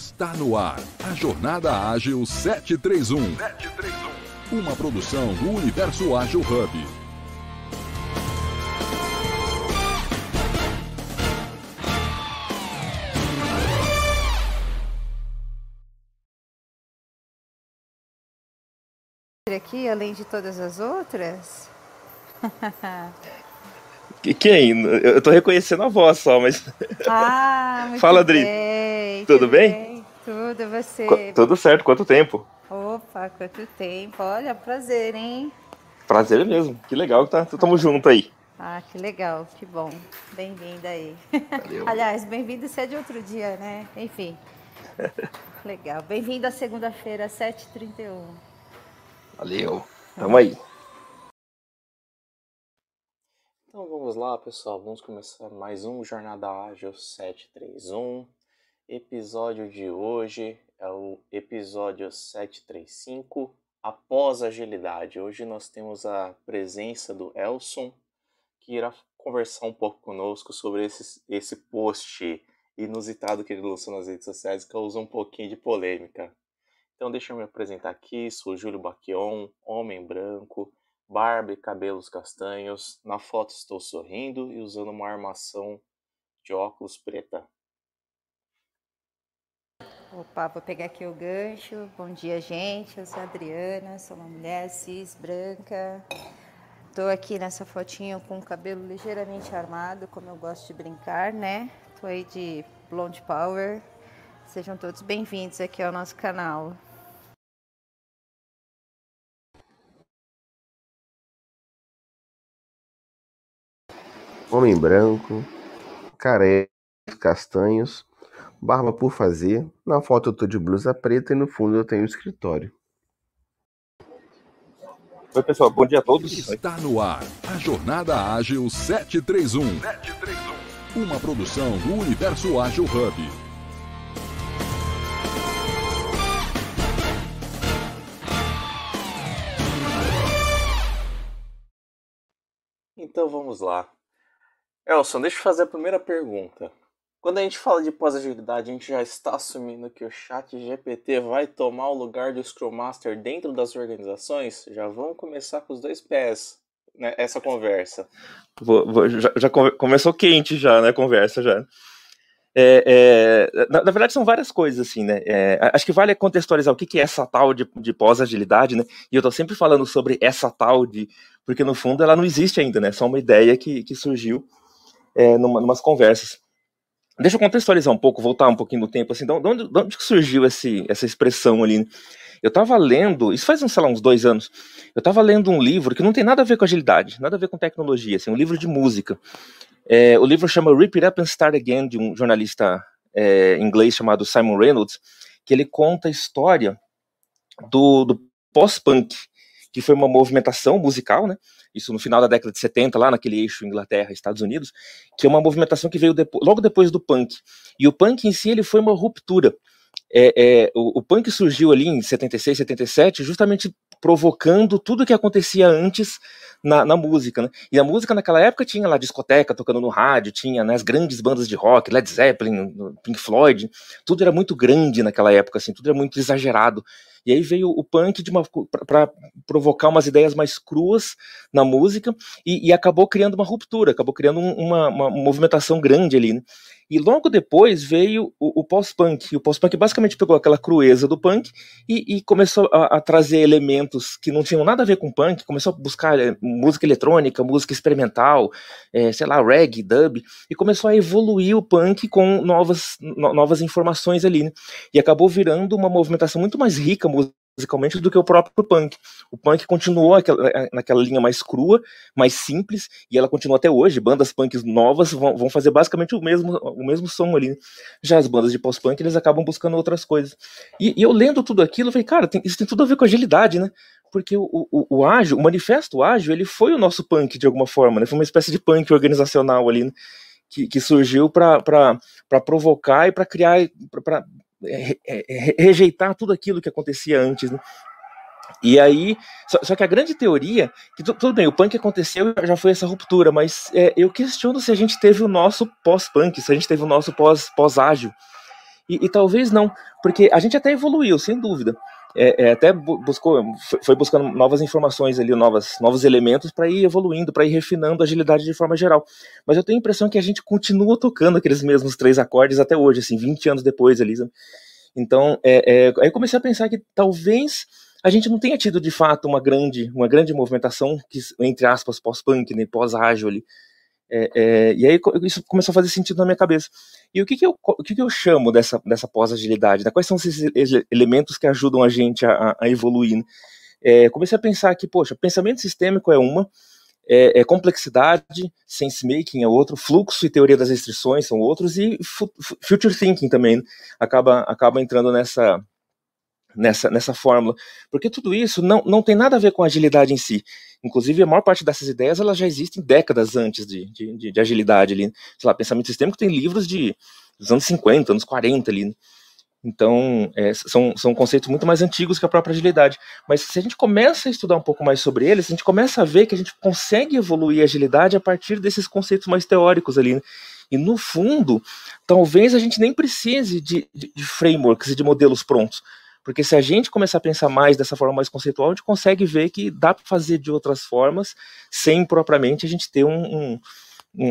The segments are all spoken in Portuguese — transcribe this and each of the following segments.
Está no ar a Jornada Ágil 731. 731. Uma produção do Universo Ágil Hub. aqui, além de todas as outras? Quem? Eu tô reconhecendo a voz só, mas. Ah, muito Fala, Adri. bem, Tudo bem? Tudo, você? Qu- Tudo certo, quanto tempo? Opa, quanto tempo. Olha, prazer, hein? Prazer mesmo. Que legal que tá. Tamo junto aí. Ah, que legal, que bom. Bem-vinda aí. Valeu. Aliás, bem-vindo se é de outro dia, né? Enfim. Legal. Bem-vindo à segunda-feira, 7h31. Valeu. Tamo aí. Então vamos lá, pessoal. Vamos começar mais um Jornada Ágil 731. Episódio de hoje é o episódio 735, após agilidade. Hoje nós temos a presença do Elson, que irá conversar um pouco conosco sobre esse, esse post inusitado que ele lançou nas redes sociais, que causou um pouquinho de polêmica. Então deixa eu me apresentar aqui, sou Júlio Baquion, homem branco, barba e cabelos castanhos. Na foto estou sorrindo e usando uma armação de óculos preta. Opa, vou pegar aqui o gancho. Bom dia, gente. Eu sou a Adriana, sou uma mulher cis, branca. Tô aqui nessa fotinho com o cabelo ligeiramente armado, como eu gosto de brincar, né? Tô aí de Blonde Power. Sejam todos bem-vindos aqui ao nosso canal. Homem branco, careca, castanhos, barba por fazer. Na foto eu tô de blusa preta e no fundo eu tenho um escritório. Oi, pessoal. Bom dia a todos. Está no ar a Jornada Ágil 731. 731. Uma produção do Universo Ágil Hub. Então vamos lá. Elson, deixa eu fazer a primeira pergunta. Quando a gente fala de pós-agilidade, a gente já está assumindo que o chat GPT vai tomar o lugar do Scrum Master dentro das organizações? Já vamos começar com os dois pés né, essa conversa. Vou- vou- já já come- começou quente já, né? A conversa já. É, é, na, na verdade, são várias coisas, assim, né? É, acho que vale contextualizar o que, que é essa tal de, de pós-agilidade, né? E eu tô sempre falando sobre essa tal de. Porque no fundo ela não existe ainda, né? É só uma ideia que, que surgiu é, numa, conversas. Deixa eu contextualizar um pouco, voltar um pouquinho no tempo, assim, de onde, de onde surgiu esse, essa expressão ali? Eu tava lendo, isso faz, sei lá, uns dois anos, eu tava lendo um livro que não tem nada a ver com agilidade, nada a ver com tecnologia, assim, um livro de música. É, o livro chama Rip It Up and Start Again, de um jornalista é, inglês chamado Simon Reynolds, que ele conta a história do, do pós-punk, que foi uma movimentação musical, né? Isso no final da década de 70, lá naquele eixo Inglaterra, Estados Unidos, que é uma movimentação que veio depo- logo depois do punk. E o punk em si ele foi uma ruptura. É, é, o, o punk surgiu ali em 76, 77, justamente provocando tudo que acontecia antes na, na música, né? E a música naquela época tinha lá discoteca tocando no rádio, tinha né, as grandes bandas de rock, Led Zeppelin, Pink Floyd, tudo era muito grande naquela época, assim, tudo era muito exagerado. E aí veio o punk para provocar umas ideias mais cruas na música e, e acabou criando uma ruptura, acabou criando um- uma, uma movimentação grande ali. Né? E logo depois veio o, pós-punk. O pós-punk basicamente pegou aquela crueza do punk e, e começou a, a trazer elementos que não tinham nada a ver com punk, começou a buscar eh, música eletrônica, música experimental, eh, sei lá, reggae, dub, e começou a evoluir o punk com novas, no- novas informações ali. Né? E acabou virando uma movimentação muito mais rica musicalmente do que o próprio punk. O punk continuou aquela, eh, naquela linha mais crua, mais simples, e ela continua até hoje. Bandas punks novas vão, vão fazer basicamente o mesmo, o mesmo som ali. Já as bandas de pós-punk, eles acabam buscando outras coisas. E, e eu lendo tudo aquilo, eu falei, cara, tem- isso tem tudo a ver com agilidade, né? Porque o, o, o ágil, o manifesto ágil, ele foi o nosso punk de alguma forma, né? Foi uma espécie de punk organizacional ali, né? que, que surgiu para provocar e para criar, para rejeitar tudo aquilo que acontecia antes, né? E aí, só, só que a grande teoria, que tu- tudo bem, o punk aconteceu, já foi essa ruptura, mas é, eu questiono se a gente teve o nosso pós-punk, se a gente teve o nosso pós- pós-ágil. E, e, talvez não, porque a gente até evoluiu, sem dúvida. É, é, até buscou, foi buscando novas informações ali, novas, novos elementos para ir evoluindo, para ir refinando a agilidade de forma geral. Mas eu tenho a impressão que a gente continua tocando aqueles mesmos três acordes até hoje, assim, 20 anos depois ali. Então, é, é, aí comecei a pensar que talvez a gente não tenha tido de fato uma grande, uma grande movimentação que, entre aspas, pós-punk, né, pós-ágil ali. É, é, e aí isso começou a fazer sentido na minha cabeça. E o que, que, eu, o que, que eu chamo dessa, dessa pós-agilidade? Né? Quais são esses elementos que ajudam a gente a, a evoluir? Né? É, comecei a pensar que, poxa, pensamento sistêmico é uma, é, é complexidade, sense-making é outro, fluxo e teoria das restrições são outros, e future thinking também né? acaba, acaba entrando nessa, nessa, nessa fórmula. Porque tudo isso não, não tem nada a ver com agilidade em si. Inclusive, a maior parte dessas ideias elas já existem décadas antes de, de, de agilidade ali. Sei lá, pensamento sistêmico tem livros de, dos anos 50, anos 40 ali. Então, é, são, são conceitos muito mais antigos que a própria agilidade. Mas se a gente começa a estudar um pouco mais sobre eles, a gente começa a ver que a gente consegue evoluir a agilidade a partir desses conceitos mais teóricos ali. Né? E no fundo, talvez a gente nem precise de, de, de frameworks e de modelos prontos. Porque se a gente começar a pensar mais dessa forma mais conceitual, a gente consegue ver que dá para fazer de outras formas, sem propriamente a gente ter um, um,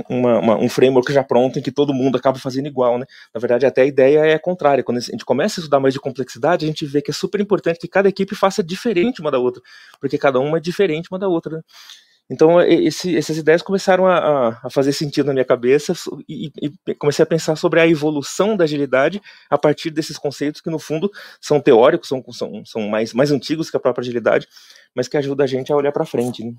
uma, uma, um framework já pronto em que todo mundo acaba fazendo igual, né? Na verdade, até a ideia é contrária. Quando a gente começa a estudar mais de complexidade, a gente vê que é super importante que cada equipe faça diferente uma da outra, porque cada uma é diferente uma da outra. Né? Então, esse, essas ideias começaram a, a, fazer sentido na minha cabeça e, e, comecei a pensar sobre a evolução da agilidade a partir desses conceitos que, no fundo, são teóricos, são, são, são mais, mais antigos que a própria agilidade, mas que ajudam a gente a olhar para frente. Né?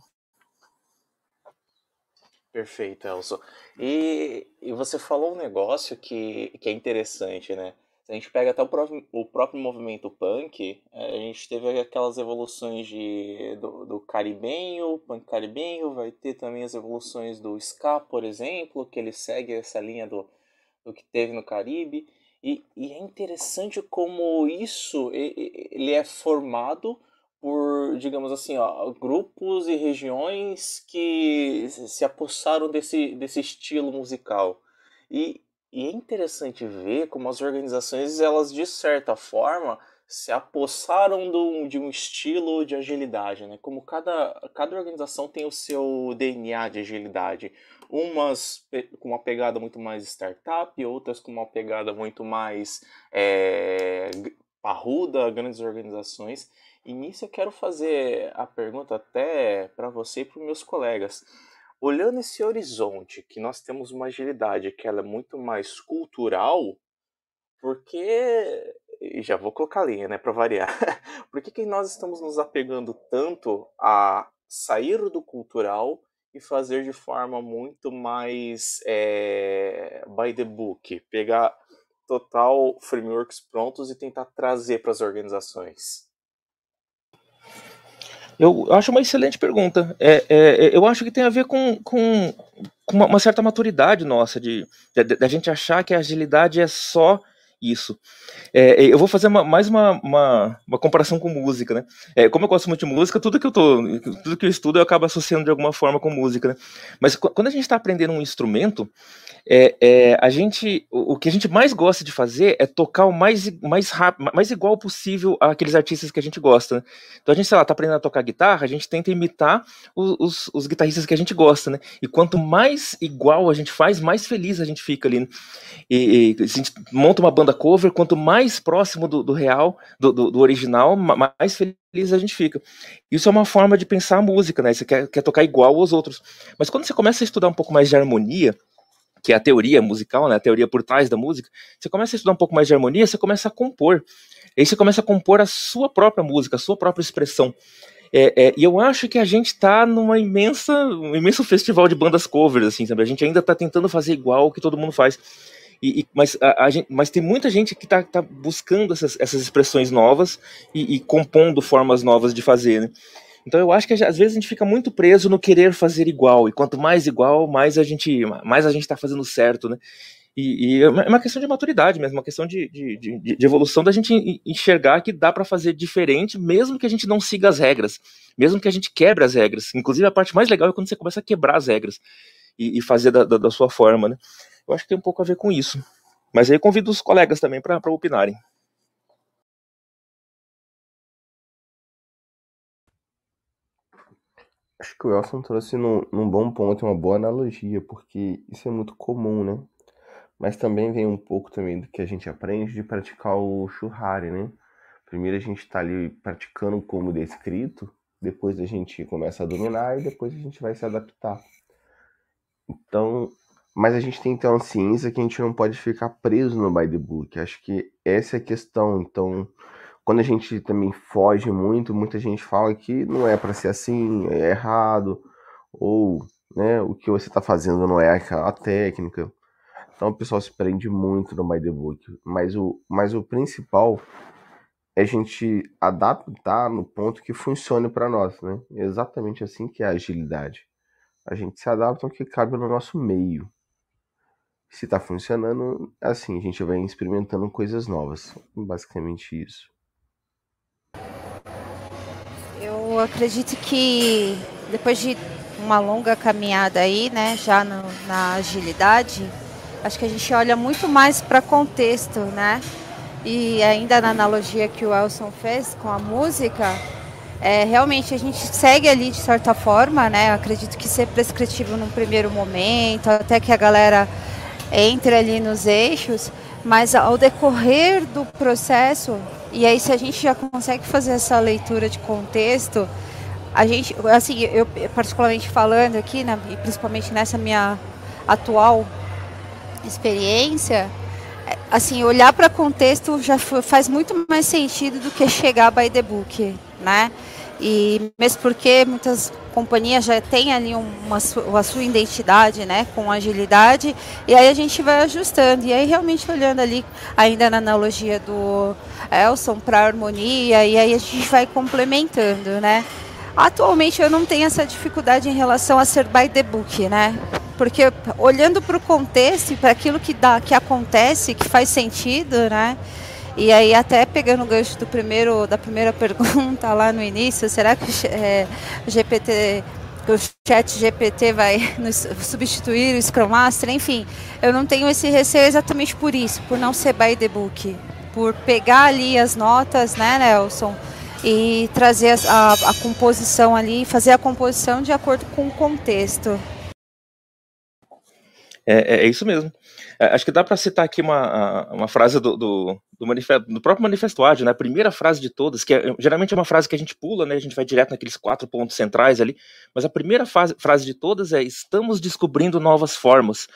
Perfeito, Elson. E, e você falou um negócio que, que é interessante, né? A gente pega até o próprio, o próprio movimento punk, é, a gente teve aquelas evoluções de, do, do caribenho, punk caribenho, vai ter também as evoluções do ska, por exemplo, que ele segue essa linha do, do que teve no Caribe. E, e é interessante como isso ele é formado por, digamos assim, ó, grupos e regiões que se apossaram desse, desse estilo musical. E, e é interessante ver como as organizações, elas de certa forma, se apossaram do, de um estilo de agilidade, né? Como cada, cada organização tem o seu DNA de agilidade. Umas com uma pegada muito mais startup, outras com uma pegada muito mais é, parruda, grandes organizações. E nisso eu quero fazer a pergunta até para você e para os meus colegas. Olhando esse horizonte, que nós temos uma agilidade que ela é muito mais cultural, porque e já vou colocar a linha, né, para variar. Por que, que nós estamos nos apegando tanto a sair do cultural e fazer de forma muito mais é, by the book, pegar total frameworks prontos e tentar trazer para as organizações? Eu acho uma excelente pergunta. É, é, eu acho que tem a ver com, com, com uma, uma, certa maturidade nossa, de, de, de, a gente achar que a agilidade é só isso. É, eu vou fazer uma, mais uma, uma, uma, comparação com música, né? É, como eu gosto muito de música, tudo que eu tô, tudo que eu estudo eu acabo associando de alguma forma com música, né? Mas quando a gente está aprendendo um instrumento, é, é, a gente, o, o, que a gente mais gosta de fazer é tocar o mais, mais rápido, mais igual possível àqueles artistas que a gente gosta. Né? Então a gente, sei lá, tá aprendendo a tocar guitarra, a gente tenta imitar os, os, os, guitarristas que a gente gosta, né? E quanto mais igual a gente faz, mais feliz a gente fica ali. Né? E, e a gente monta uma banda banda cover, quanto mais próximo do, do real, do, do, do, original, mais feliz a gente fica. Isso é uma forma de pensar a música, né? Você quer, quer tocar igual aos outros. Mas quando você começa a estudar um pouco mais de harmonia, que é a teoria musical, né, a teoria por trás da música, você começa a estudar um pouco mais de harmonia, você começa a compor. E aí você começa a compor a sua própria música, a sua própria expressão. É, é, e eu acho que a gente está numa imensa, um imenso festival de bandas covers, assim, sabe? A gente ainda está tentando fazer igual o que todo mundo faz. E, e mas, a, a gente, mas tem muita gente que está tá buscando essas, essas expressões novas e, e, compondo formas novas de fazer, né? Então eu acho que às vezes a gente fica muito preso no querer fazer igual, e quanto mais igual, mais a gente mais a gente está fazendo certo, né? E, e, é uma é questão de maturidade mesmo, uma questão de, de, de, de evolução da gente enxergar que dá para fazer diferente, mesmo que a gente não siga as regras, mesmo que a gente quebre as regras. Inclusive, a parte mais legal é quando você começa a quebrar as regras e, e fazer da, da, da, sua forma, né? Eu acho que tem um pouco a ver com isso. Mas aí convido os colegas também para opinarem. Acho que o Elson trouxe num, num bom ponto, uma boa analogia, porque isso é muito comum, né? Mas também vem um pouco também do que a gente aprende de praticar o churrari, né? Primeiro a gente está ali praticando como descrito, depois a gente começa a dominar e depois a gente vai se adaptar. Então, mas a gente tem que ter uma ciência que a gente não pode ficar preso no by the book. Acho que essa é a questão. Então, quando a gente também foge muito, muita gente fala que não é para ser assim, é errado, ou né, o que você está fazendo não é aquela técnica. Então o pessoal se prende muito no by the book. Mas o, mas o principal é a gente adaptar no ponto que funcione para nós, né? É exatamente assim que é a agilidade. A gente se adapta ao que cabe no nosso meio. Se está funcionando, assim, a gente vai experimentando coisas novas. Basicamente isso. Eu acredito que depois de uma longa caminhada aí, né, já no, na agilidade, acho que a gente olha muito mais para contexto, né? E ainda na analogia que o Elson fez com a música, é, realmente a gente segue ali de certa forma, né? Acredito que ser prescritivo num primeiro momento, até que a galera entre ali nos eixos, mas ao decorrer do processo, e aí se a gente já consegue fazer essa leitura de contexto, a gente, assim, eu particularmente falando aqui, né, principalmente nessa minha atual experiência, é, assim, olhar para contexto já faz muito mais sentido do que chegar by the book, né? E mesmo porque muitas companhias já têm ali uma, a sua identidade, né, com agilidade, e aí a gente vai ajustando. E aí realmente olhando ali, ainda na analogia do Elson para harmonia, e aí a gente vai complementando, né? Atualmente eu não tenho essa dificuldade em relação a ser by the book, né? Porque olhando para o contexto para aquilo que dá, que acontece, que faz sentido, né? E aí até pegando o gancho do primeiro, da primeira pergunta lá no início, será que é, o GPT, o chat GPT vai substituir o Scrum Master? Enfim, eu não tenho esse receio exatamente por isso, por não ser by the book, por pegar ali as notas, né, Nelson? E trazer a, a composição ali, fazer a composição de acordo com o contexto. É, é, é isso mesmo. É, acho que dá para citar aqui uma, uma frase do, do, do, do próprio manifesto ágil, né? Primeira frase de todas, que é, geralmente é uma frase que a gente pula, né? A gente vai direto naqueles quatro pontos centrais ali, mas a primeira fase, frase de todas é: estamos descobrindo novas formas.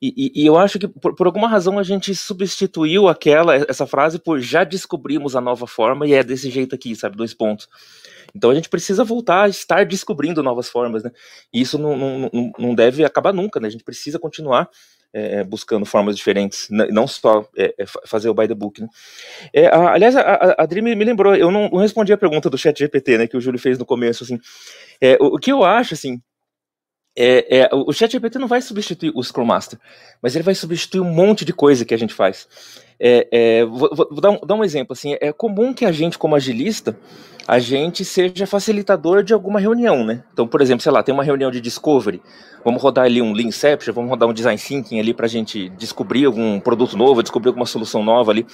E, e, e eu acho que por, por, alguma razão a gente substituiu aquela essa frase por já descobrimos a nova forma e é desse jeito aqui, sabe? Dois pontos. Então a gente precisa voltar a estar descobrindo novas formas, né? E isso não, não, não deve acabar nunca, né? A gente precisa continuar é, é, buscando formas diferentes, não só é, é fazer o by the book. Né? É, a, aliás, a, a Adri me, me, lembrou, eu não, não, respondi a pergunta do chat GPT, né, que o Júlio fez no começo, assim, é, o, o, que eu acho, assim, é, o chat GPT não vai substituir o Scrum Master, mas ele vai substituir um monte de coisa que a gente faz. vou, vou dar, um, dar um exemplo, assim, é comum que a gente, como agilista, a gente seja facilitador de alguma reunião, né? Então, por exemplo, sei lá, tem uma reunião de discovery, vamos rodar ali um Leanception, vamos rodar um design thinking ali para a gente descobrir algum produto novo, descobrir alguma solução nova ali.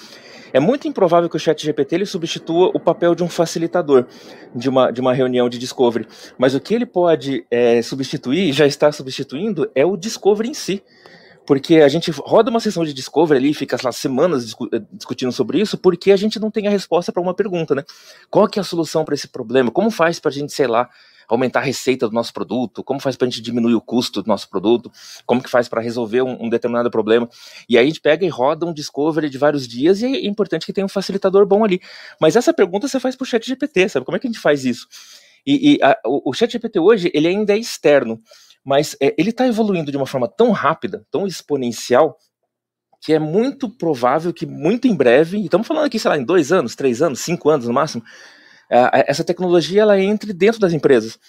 É muito improvável que o chat GPT ele substitua o papel de um facilitador de uma, de uma reunião de discovery. Mas o que ele pode é, substituir, já está substituindo, é o discovery em si porque a gente roda uma sessão de discovery ali, fica lá semanas discu eh, discutindo sobre isso, porque a gente não tem a resposta para uma pergunta, né? Qual que é a solução para esse problema? Como faz para a gente, sei lá, aumentar a receita do nosso produto? Como faz para a gente diminuir o custo do nosso produto? Como que faz para resolver um, um, determinado problema? E aí a gente pega e roda um discovery de vários dias e é importante que tenha um facilitador bom ali. Mas essa pergunta você faz para o chat GPT, sabe? Como é que a gente faz isso? E, e a, o, o chat GPT hoje, ele ainda é externo mas é, ele está evoluindo de uma forma tão rápida, tão exponencial, que é muito provável que muito em breve, estamos falando aqui, sei lá, em dois anos, três anos, cinco anos no máximo, essa tecnologia ela entre dentro das empresas.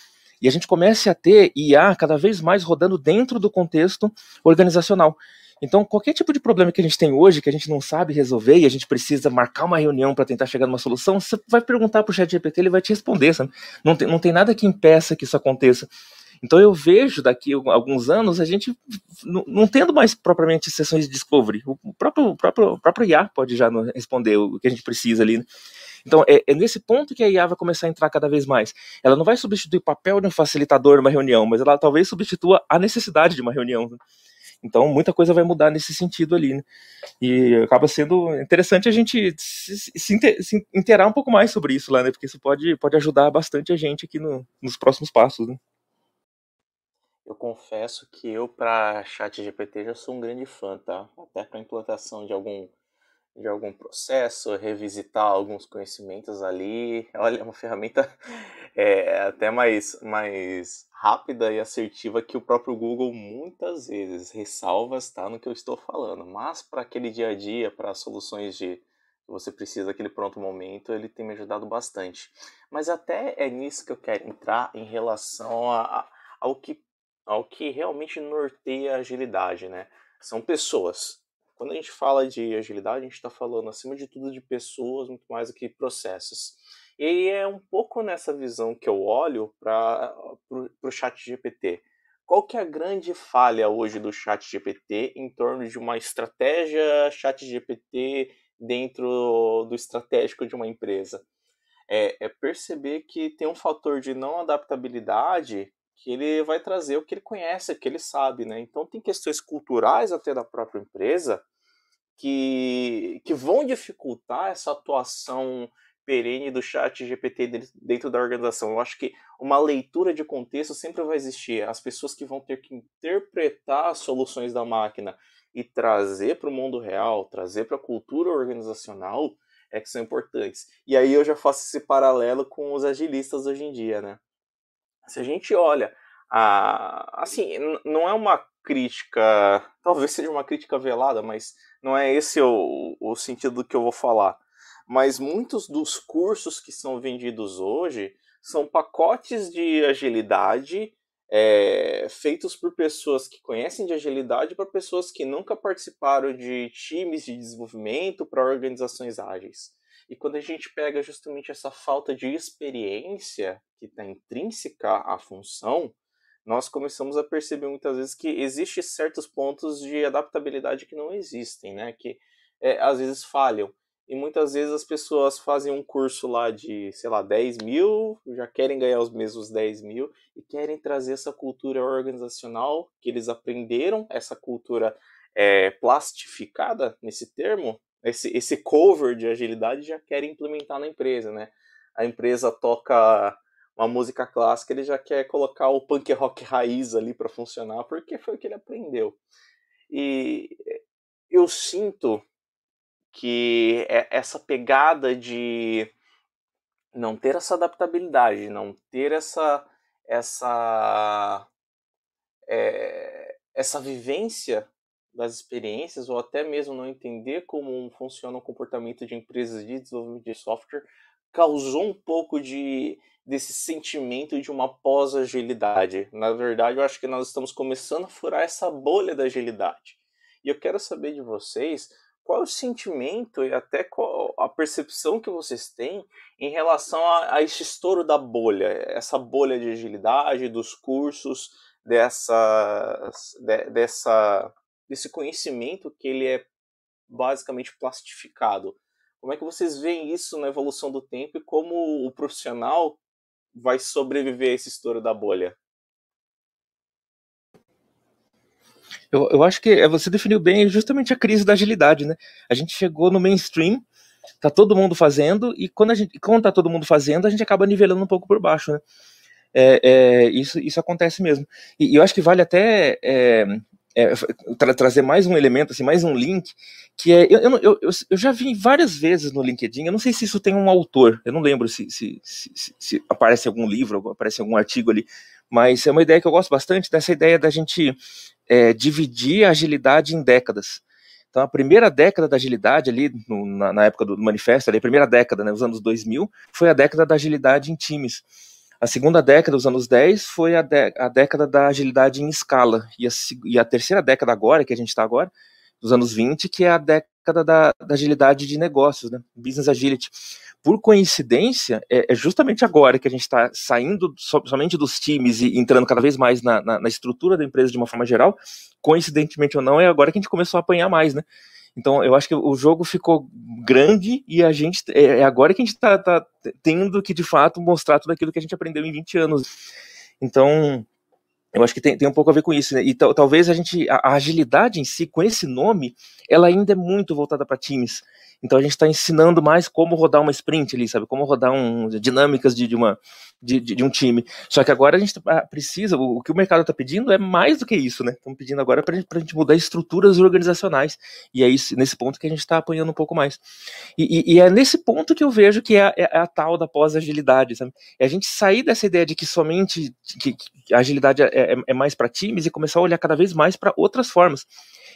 E a gente comece a ter IA cada vez mais rodando dentro do contexto organizacional. Então, qualquer tipo de problema que a gente tem hoje, que a gente não sabe resolver e a gente precisa marcar uma reunião para tentar chegar numa solução, você vai perguntar para o chat GPT, ele vai te responder, sabe? Não tem, não tem nada que impeça que isso aconteça. Então eu vejo daqui a alguns anos a gente não tendo mais propriamente sessões de discovery. O próprio, próprio, próprio IA pode já responder o que a gente precisa ali. Né? Então, é, é, nesse ponto que a IA vai começar a entrar cada vez mais. Ela não vai substituir o papel de um facilitador numa reunião, mas ela talvez substitua a necessidade de uma reunião. Né? Então, muita coisa vai mudar nesse sentido ali, né? E acaba sendo interessante a gente se, se, se interar um pouco mais sobre isso lá, né? Porque isso pode, pode ajudar bastante a gente aqui no, nos próximos passos, né? Eu confesso que eu, para chat GPT, já sou um grande fã, tá? Até para implantação de algum de algum processo, revisitar alguns conhecimentos ali. Olha, é uma ferramenta é, até mais, mais rápida e assertiva que o próprio Google muitas vezes ressalva está no que eu estou falando. Mas para aquele dia a dia, para soluções de você precisa daquele pronto momento, ele tem me ajudado bastante. Mas até é nisso que eu quero entrar em relação a, a, ao, que, ao que realmente norteia a agilidade, né? São pessoas quando a gente fala de agilidade, a gente está falando, acima de tudo, de pessoas muito mais do que processos. E é um pouco nessa visão que eu olho para o chat GPT. Qual que é a grande falha hoje do chat GPT em torno de uma estratégia chat GPT dentro do estratégico de uma empresa? É, é perceber que tem um fator de não adaptabilidade que ele vai trazer o que ele conhece, o que ele sabe, né? Então tem questões culturais até da própria empresa que, que vão dificultar essa atuação perene do chat GPT dentro da organização. Eu acho que uma leitura de contexto sempre vai existir. As pessoas que vão ter que interpretar as soluções da máquina e trazer para o mundo real, trazer para a cultura organizacional, é que são importantes. E aí eu já faço esse paralelo com os agilistas hoje em dia, né? Se a gente olha, a, assim, não é uma crítica, talvez seja uma crítica velada, mas não é esse o, o sentido do que eu vou falar. Mas muitos dos cursos que são vendidos hoje são pacotes de agilidade é, feitos por pessoas que conhecem de agilidade para pessoas que nunca participaram de times de desenvolvimento para organizações ágeis. E quando a gente pega justamente essa falta de experiência que está intrínseca à função, nós começamos a perceber muitas vezes que existem certos pontos de adaptabilidade que não existem, né? Que é, às vezes falham. E muitas vezes as pessoas fazem um curso lá de, sei lá, 10 mil, já querem ganhar os mesmos 10 mil e querem trazer essa cultura organizacional que eles aprenderam, essa cultura é, plastificada nesse termo, esse, esse cover de agilidade já querem implementar na empresa, né? A empresa toca uma música clássica, ele já quer colocar o punk rock raiz ali para funcionar, porque foi o que ele aprendeu. E eu sinto que é essa pegada de não ter essa adaptabilidade, não ter essa essa é, essa vivência das experiências ou até mesmo não entender como funciona o comportamento de empresas de desenvolvimento de software causou um pouco de desse sentimento de uma pós-agilidade. Na verdade, eu acho que nós estamos começando a furar essa bolha da agilidade. E eu quero saber de vocês qual é o sentimento e até qual a percepção que vocês têm em relação a, a esse estouro da bolha, essa bolha de agilidade, dos cursos, dessa, de, dessa, desse conhecimento que ele é basicamente plastificado. Como é que vocês veem isso na evolução do tempo e como o profissional vai sobreviver a esse estouro da bolha? Eu, eu acho que é, você definiu bem justamente a crise da agilidade, né? A gente chegou no mainstream, tá todo mundo fazendo, e quando a gente, quando tá todo mundo fazendo, a gente acaba nivelando um pouco por baixo, né? É, é, isso, isso acontece mesmo. E, e, eu acho que vale até é, é, tra trazer mais um elemento, assim, mais um link, que é. Eu, eu, eu, eu, já vi várias vezes no LinkedIn, eu não sei se isso tem um autor, eu não lembro se, se, se, se aparece algum livro, aparece algum artigo ali, mas é uma ideia que eu gosto bastante, dessa ideia da gente é, dividir a agilidade em décadas. Então, a primeira década da agilidade, ali, no, na, na, época do manifesto, ali, a primeira década, né, os anos 2000, foi a década da agilidade em times. A segunda década, os anos 10, foi a, a década da agilidade em escala. E a, e a terceira década agora, que a gente está agora, dos anos 20, que é a década da, da agilidade de negócios, né? Business Agility. por coincidência, é, é justamente agora que a gente está saindo so, somente dos times e entrando cada vez mais na, na, na, estrutura da empresa de uma forma geral, coincidentemente ou não, é agora que a gente começou a apanhar mais, né? Então, eu acho que o jogo ficou grande e a gente é, é agora que a gente está tá tendo que, de fato, mostrar tudo aquilo que a gente aprendeu em 20 anos. Então, eu acho que tem, tem um pouco a ver com isso, né? E talvez a gente, a, a agilidade em si, com esse nome, ela ainda é muito voltada para times. Então a gente está ensinando mais como rodar uma sprint ali, sabe? Como rodar um, dinâmicas de, de uma, de, de, um time. Só que agora a gente tá, precisa, o, o que o mercado está pedindo é mais do que isso, né? Estamos pedindo agora para a gente mudar estruturas organizacionais. E é isso, nesse ponto que a gente está apanhando um pouco mais. E, e, e, é nesse ponto que eu vejo que é, a, é a tal da pós-agilidade, sabe? É a gente sair dessa ideia de que somente que, que a agilidade é, é, é mais para times e começar a olhar cada vez mais para outras formas.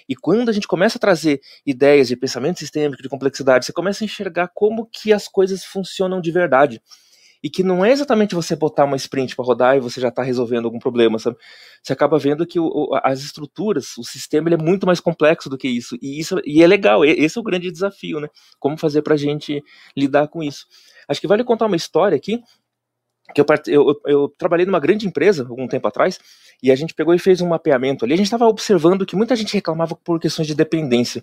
E quando a gente começa a trazer ideias de pensamento sistêmico, de complexidade, você começa a enxergar como que as coisas funcionam de verdade. E que não é exatamente você botar uma sprint para rodar e você já está resolvendo algum problema, sabe? Você acaba vendo que o, as estruturas, o sistema, é muito mais complexo do que isso. E, isso, e é legal, esse é o grande desafio, né? Como fazer para a gente lidar com isso. Acho que vale contar uma história aqui que eu, eu, eu, trabalhei numa grande empresa algum tempo atrás e a gente pegou e fez um mapeamento ali. A gente estava observando que muita gente reclamava por questões de dependência.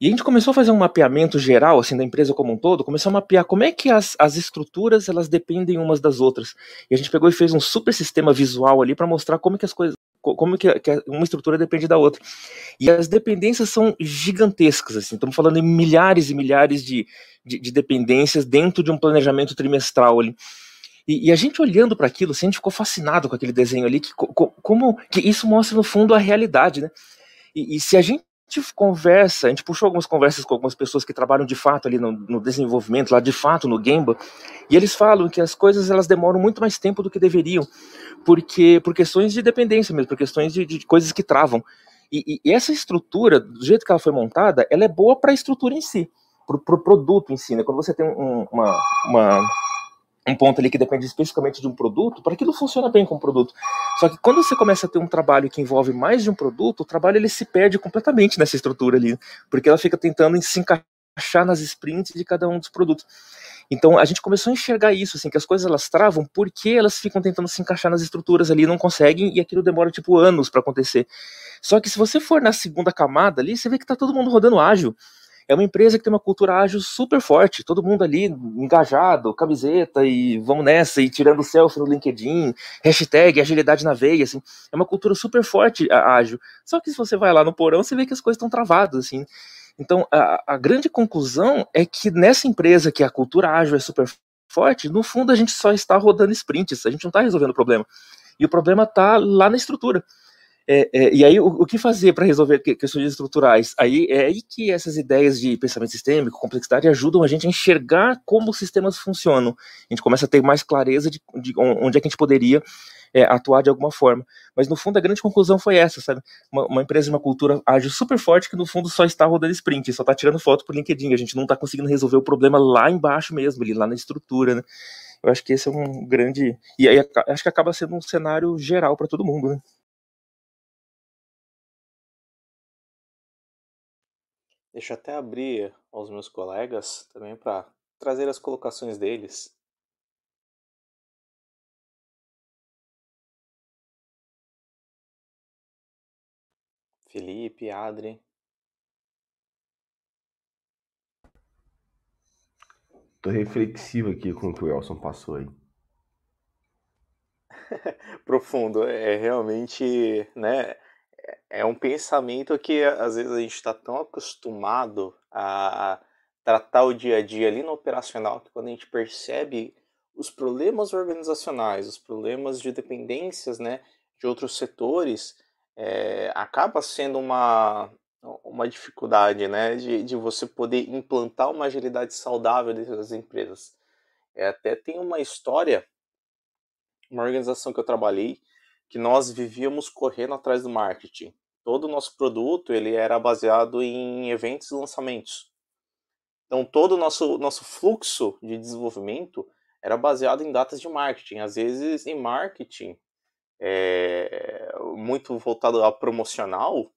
E a gente começou a fazer um mapeamento geral, assim, da empresa como um todo, começou a mapear como é que as, as estruturas, elas dependem umas das outras. E a gente pegou e fez um super sistema visual ali para mostrar como que as coisas, como que, que, uma estrutura depende da outra. E as dependências são gigantescas, assim, estamos falando em milhares e milhares de, de, de dependências dentro de um planejamento trimestral ali. E, e a gente olhando para aquilo, assim, a gente ficou fascinado com aquele desenho ali, que, como que isso mostra no fundo a realidade, né? E, e se a gente conversa, a gente puxou algumas conversas com algumas pessoas que trabalham de fato ali no, no, desenvolvimento, lá de fato no Gemba, e eles falam que as coisas elas demoram muito mais tempo do que deveriam, porque por questões de dependência mesmo, por questões de, de coisas que travam. E, e, essa estrutura, do jeito que ela foi montada, ela é boa para a estrutura em si, para o pro produto em si, né? Quando você tem um, uma, uma um ponto ali que depende especificamente de um produto, para aquilo funciona bem como produto. Só que quando você começa a ter um trabalho que envolve mais de um produto, o trabalho ele se perde completamente nessa estrutura ali, porque ela fica tentando se encaixar nas sprints de cada um dos produtos. Então a gente começou a enxergar isso, assim, que as coisas elas travam porque elas ficam tentando se encaixar nas estruturas ali, não conseguem e aquilo demora tipo anos para acontecer. Só que se você for na segunda camada ali, você vê que tá todo mundo rodando ágil é uma empresa que tem uma cultura ágil super forte, todo mundo ali engajado, camiseta e vamos nessa, e tirando selfie no LinkedIn, hashtag agilidade na veia, assim, é uma cultura super forte ágil. Só que se você vai lá no porão, você vê que as coisas estão travadas, assim. Então, a, a grande conclusão é que nessa empresa que a cultura ágil é super forte, no fundo a gente só está rodando sprints, a gente não está resolvendo o problema. E o problema está lá na estrutura. É, é, e aí, o, o que fazer para resolver questões estruturais? Aí é aí que essas ideias de pensamento sistêmico, complexidade, ajudam a gente a enxergar como os sistemas funcionam. A gente começa a ter mais clareza de, de onde é que a gente poderia é, atuar de alguma forma. Mas no fundo a grande conclusão foi essa, sabe? Uma, uma empresa uma cultura ágil super forte que no fundo só está rodando sprint, só está tirando foto por LinkedIn. A gente não está conseguindo resolver o problema lá embaixo mesmo, ali, lá na estrutura, né? Eu acho que esse é um grande. E aí acho que acaba sendo um cenário geral para todo mundo, né? Deixa eu até abrir aos meus colegas também para trazer as colocações deles. Felipe, Adri. Tô reflexivo aqui com o que o Elson passou aí. Profundo, é realmente, né? É um pensamento que às vezes a gente está tão acostumado a tratar o dia a dia ali no operacional que quando a gente percebe os problemas organizacionais, os problemas de dependências né, de outros setores, é, acaba sendo uma, uma dificuldade né, de, de você poder implantar uma agilidade saudável dentro das empresas. É, até tem uma história, uma organização que eu trabalhei, que nós vivíamos correndo atrás do marketing. Todo o nosso produto ele era baseado em eventos e lançamentos. Então todo o nosso, nosso fluxo de desenvolvimento era baseado em datas de marketing. Às vezes em marketing é, muito voltado a promocional,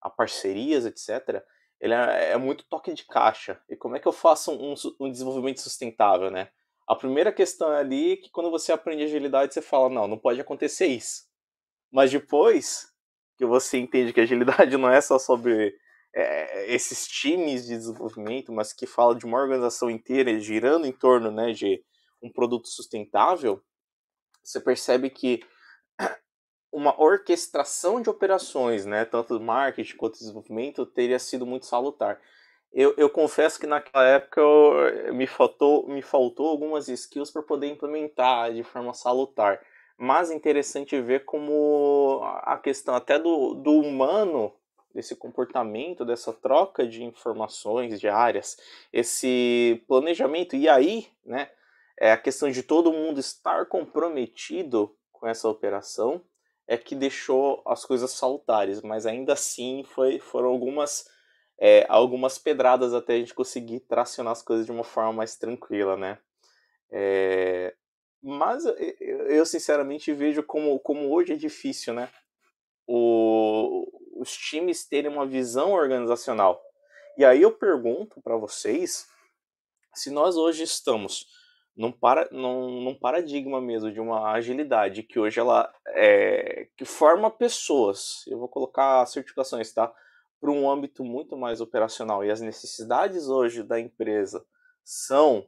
a parcerias, etc. ele é, é, muito toque de caixa. E como é que eu faço um, um desenvolvimento sustentável, né? A primeira questão é ali que quando você aprende agilidade, você fala, não, não pode acontecer isso. Mas depois que você entende que agilidade não é só sobre é, esses times de desenvolvimento, mas que fala de uma organização inteira girando em torno né, de um produto sustentável, você percebe que uma orquestração de operações, né, tanto marketing quanto desenvolvimento, teria sido muito salutar. Eu, eu confesso que naquela época eu, me, faltou, me faltou algumas skills para poder implementar de forma salutar. Mas é interessante ver como a questão até do, do humano, desse comportamento, dessa troca de informações diárias, esse planejamento, e aí, né, é a questão de todo mundo estar comprometido com essa operação, é que deixou as coisas salutares, mas ainda assim foi, foram algumas, é, algumas pedradas até a gente conseguir tracionar as coisas de uma forma mais tranquila, né? É, mas eu sinceramente vejo como, como hoje é difícil, né? O, os times terem uma visão organizacional. E aí eu pergunto para vocês se nós hoje estamos num, para, num, num, paradigma mesmo de uma agilidade que hoje ela é, que forma pessoas, eu vou colocar certificações, tá? Para um âmbito muito mais operacional. E as necessidades hoje da empresa são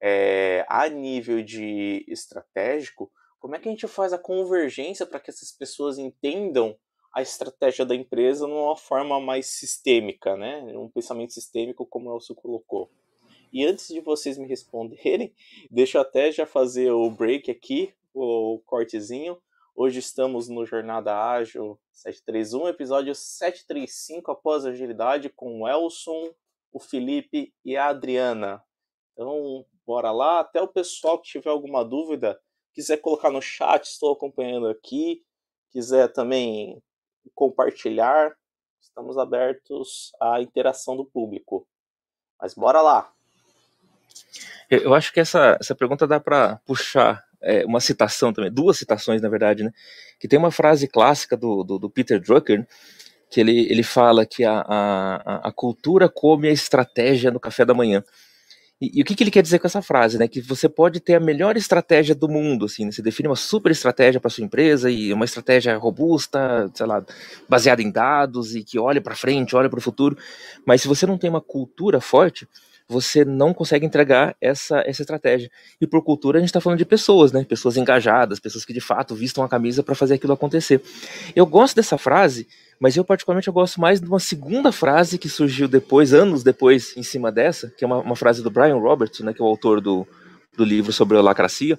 é, a nível de estratégico, como é que a gente faz a convergência para que essas pessoas entendam a estratégia da empresa numa forma mais sistêmica, né? Um pensamento sistêmico, como o Elcio colocou. E antes de vocês me responderem, deixa eu até já fazer o break aqui, o cortezinho. Hoje estamos no Jornada Ágil 731, episódio 735 após agilidade com o Elson, o Felipe e a Adriana. Então, bora lá. Até o pessoal que tiver alguma dúvida, quiser colocar no chat, estou acompanhando aqui. Quiser também compartilhar, estamos abertos à interação do público. Mas bora lá. Eu acho que essa, essa pergunta dá para puxar é, uma citação também, duas citações na verdade, né? Que tem uma frase clássica do, do, do Peter Drucker, que ele, ele fala que a, a, a cultura come a estratégia no café da manhã. E, e, o que, que, ele quer dizer com essa frase, né? Que você pode ter a melhor estratégia do mundo, assim, né? você define uma super estratégia para sua empresa e uma estratégia robusta, sei lá, baseada em dados e que olha para frente, olha para o futuro, mas se você não tem uma cultura forte, você não consegue entregar essa, essa estratégia. E por cultura a gente está falando de pessoas, né? Pessoas engajadas, pessoas que de fato vistam a camisa para fazer aquilo acontecer. Eu gosto dessa frase, mas eu particularmente eu gosto mais de uma segunda frase que surgiu depois, anos depois, em cima dessa, que é uma, uma frase do Brian Roberts, né? Que é o autor do, do livro sobre a lacracia,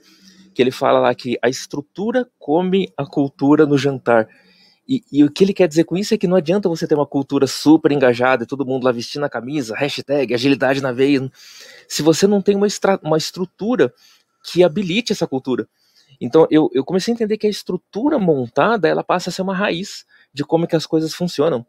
que ele fala lá que a estrutura come a cultura no jantar. E, e, o que ele quer dizer com isso é que não adianta você ter uma cultura super engajada e todo mundo lá vestindo a camisa, hashtag, agilidade na veia, se você não tem uma, uma estrutura que habilite essa cultura. Então eu, eu comecei a entender que a estrutura montada ela passa a ser uma raiz de como é que as coisas funcionam.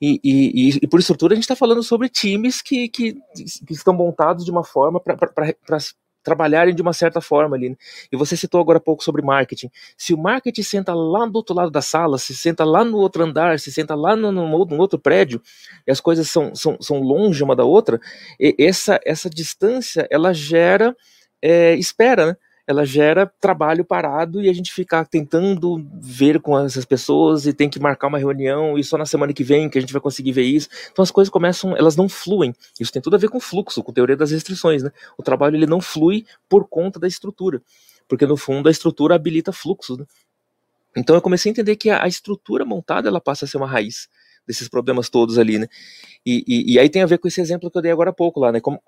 E, e, e por estrutura a gente está falando sobre times que, que, que, estão montados de uma forma para trabalharem de uma certa forma ali. Né? E você citou agora há pouco sobre marketing. Se o marketing senta lá do outro lado da sala, se senta lá no outro andar, se senta lá no, no, no outro prédio, e as coisas são, são, são longe uma da outra, essa, essa distância ela gera é, espera, né? Ela gera trabalho parado e a gente fica tentando ver com essas pessoas e tem que marcar uma reunião e só na semana que vem que a gente vai conseguir ver isso. Então as coisas começam, elas não fluem. Isso tem tudo a ver com fluxo, com teoria das restrições, né? O trabalho ele não flui por conta da estrutura, porque no fundo a estrutura habilita fluxos, né? Então eu comecei a entender que a, estrutura montada ela passa a ser uma raiz desses problemas todos ali, né? E, e, e, aí tem a ver com esse exemplo que eu dei agora há pouco lá, né? Como,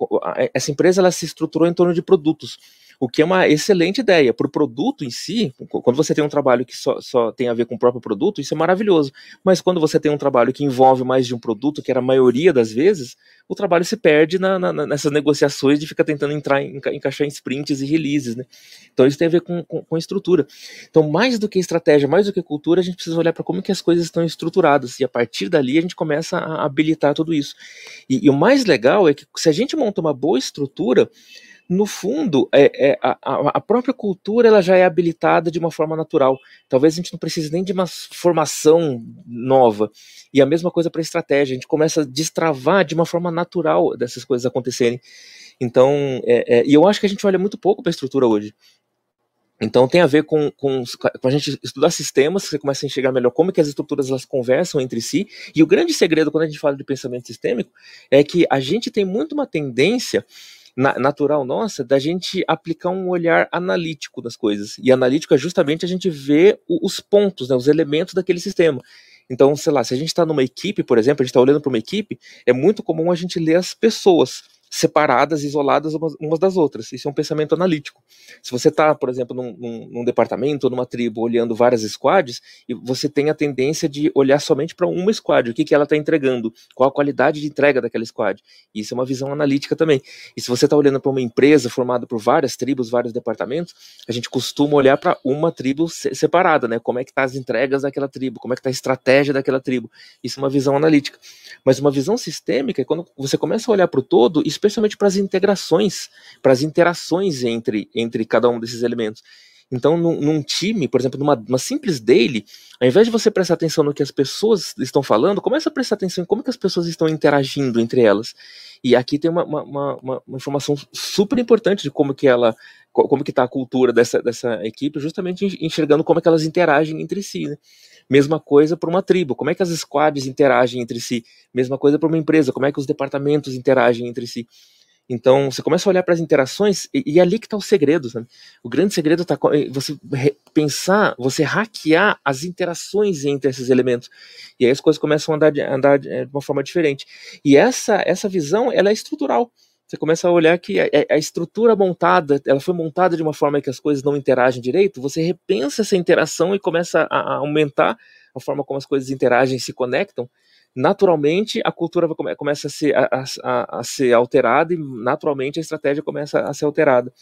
essa empresa ela se estruturou em torno de produtos o que é uma excelente ideia. Para o produto em si, quando você tem um trabalho que só, só tem a ver com o próprio produto, isso é maravilhoso. Mas quando você tem um trabalho que envolve mais de um produto, que era a maioria das vezes, o trabalho se perde na, na, nessas negociações de ficar tentando entrar em, encaixar em sprints e releases. Né? Então isso tem a ver com, com, com estrutura. Então, mais do que estratégia, mais do que cultura, a gente precisa olhar para como que as coisas estão estruturadas. E a partir dali a gente começa a habilitar tudo isso. E, e o mais legal é que se a gente monta uma boa estrutura, no fundo, é, é a, a, própria cultura ela já é habilitada de uma forma natural. Talvez a gente não precise nem de uma formação nova. E a mesma coisa para a estratégia. A gente começa a destravar de uma forma natural dessas coisas acontecerem. Então, é, é, e eu acho que a gente olha muito pouco para a estrutura hoje. Então tem a ver com, com, com, a gente estudar sistemas, você começa a enxergar melhor como que as estruturas elas conversam entre si. E o grande segredo quando a gente fala de pensamento sistêmico é que a gente tem muito uma tendência na, natural nossa da gente aplicar um olhar analítico das coisas. E analítico é justamente a gente ver o, os pontos, né, os elementos daquele sistema. Então, sei lá, se a gente está numa equipe, por exemplo, a gente está olhando para uma equipe, é muito comum a gente ler as pessoas separadas, isoladas umas, umas, das outras. Isso é um pensamento analítico. Se você está, por exemplo, num, num, num, departamento ou numa tribo olhando várias squads, e você tem a tendência de olhar somente para uma squad, o que, que ela está entregando, qual a qualidade de entrega daquela squad. Isso é uma visão analítica também. E se você está olhando para uma empresa formada por várias tribos, vários departamentos, a gente costuma olhar para uma tribo separada, né? Como é que tá as entregas daquela tribo, como é que está a estratégia daquela tribo. Isso é uma visão analítica. Mas uma visão sistêmica é quando você começa a olhar para o todo, especialmente para as integrações, para as interações entre, entre cada um desses elementos. Então, num, num, time, por exemplo, numa, numa simples daily, ao invés de você prestar atenção no que as pessoas estão falando, começa a prestar atenção em como que as pessoas estão interagindo entre elas. E aqui tem uma, uma, uma, uma informação super importante de como que ela, como que está a cultura dessa, dessa equipe, justamente enxergando como é que elas interagem entre si. Né? Mesma coisa para uma tribo, como é que as squads interagem entre si? Mesma coisa para uma empresa, como é que os departamentos interagem entre si? Então, você começa a olhar para as interações e, e é ali que está o segredo. Sabe? O grande segredo está você pensar, você hackear as interações entre esses elementos. E aí as coisas começam a andar andar de uma forma diferente. E essa, essa visão, ela é estrutural. Você começa a olhar que a, a, estrutura montada, ela foi montada de uma forma que as coisas não interagem direito, você repensa essa interação e começa a, a aumentar a forma como as coisas interagem e se conectam, naturalmente a cultura começa a ser, a, a, ser alterada e naturalmente a estratégia começa a ser alterada.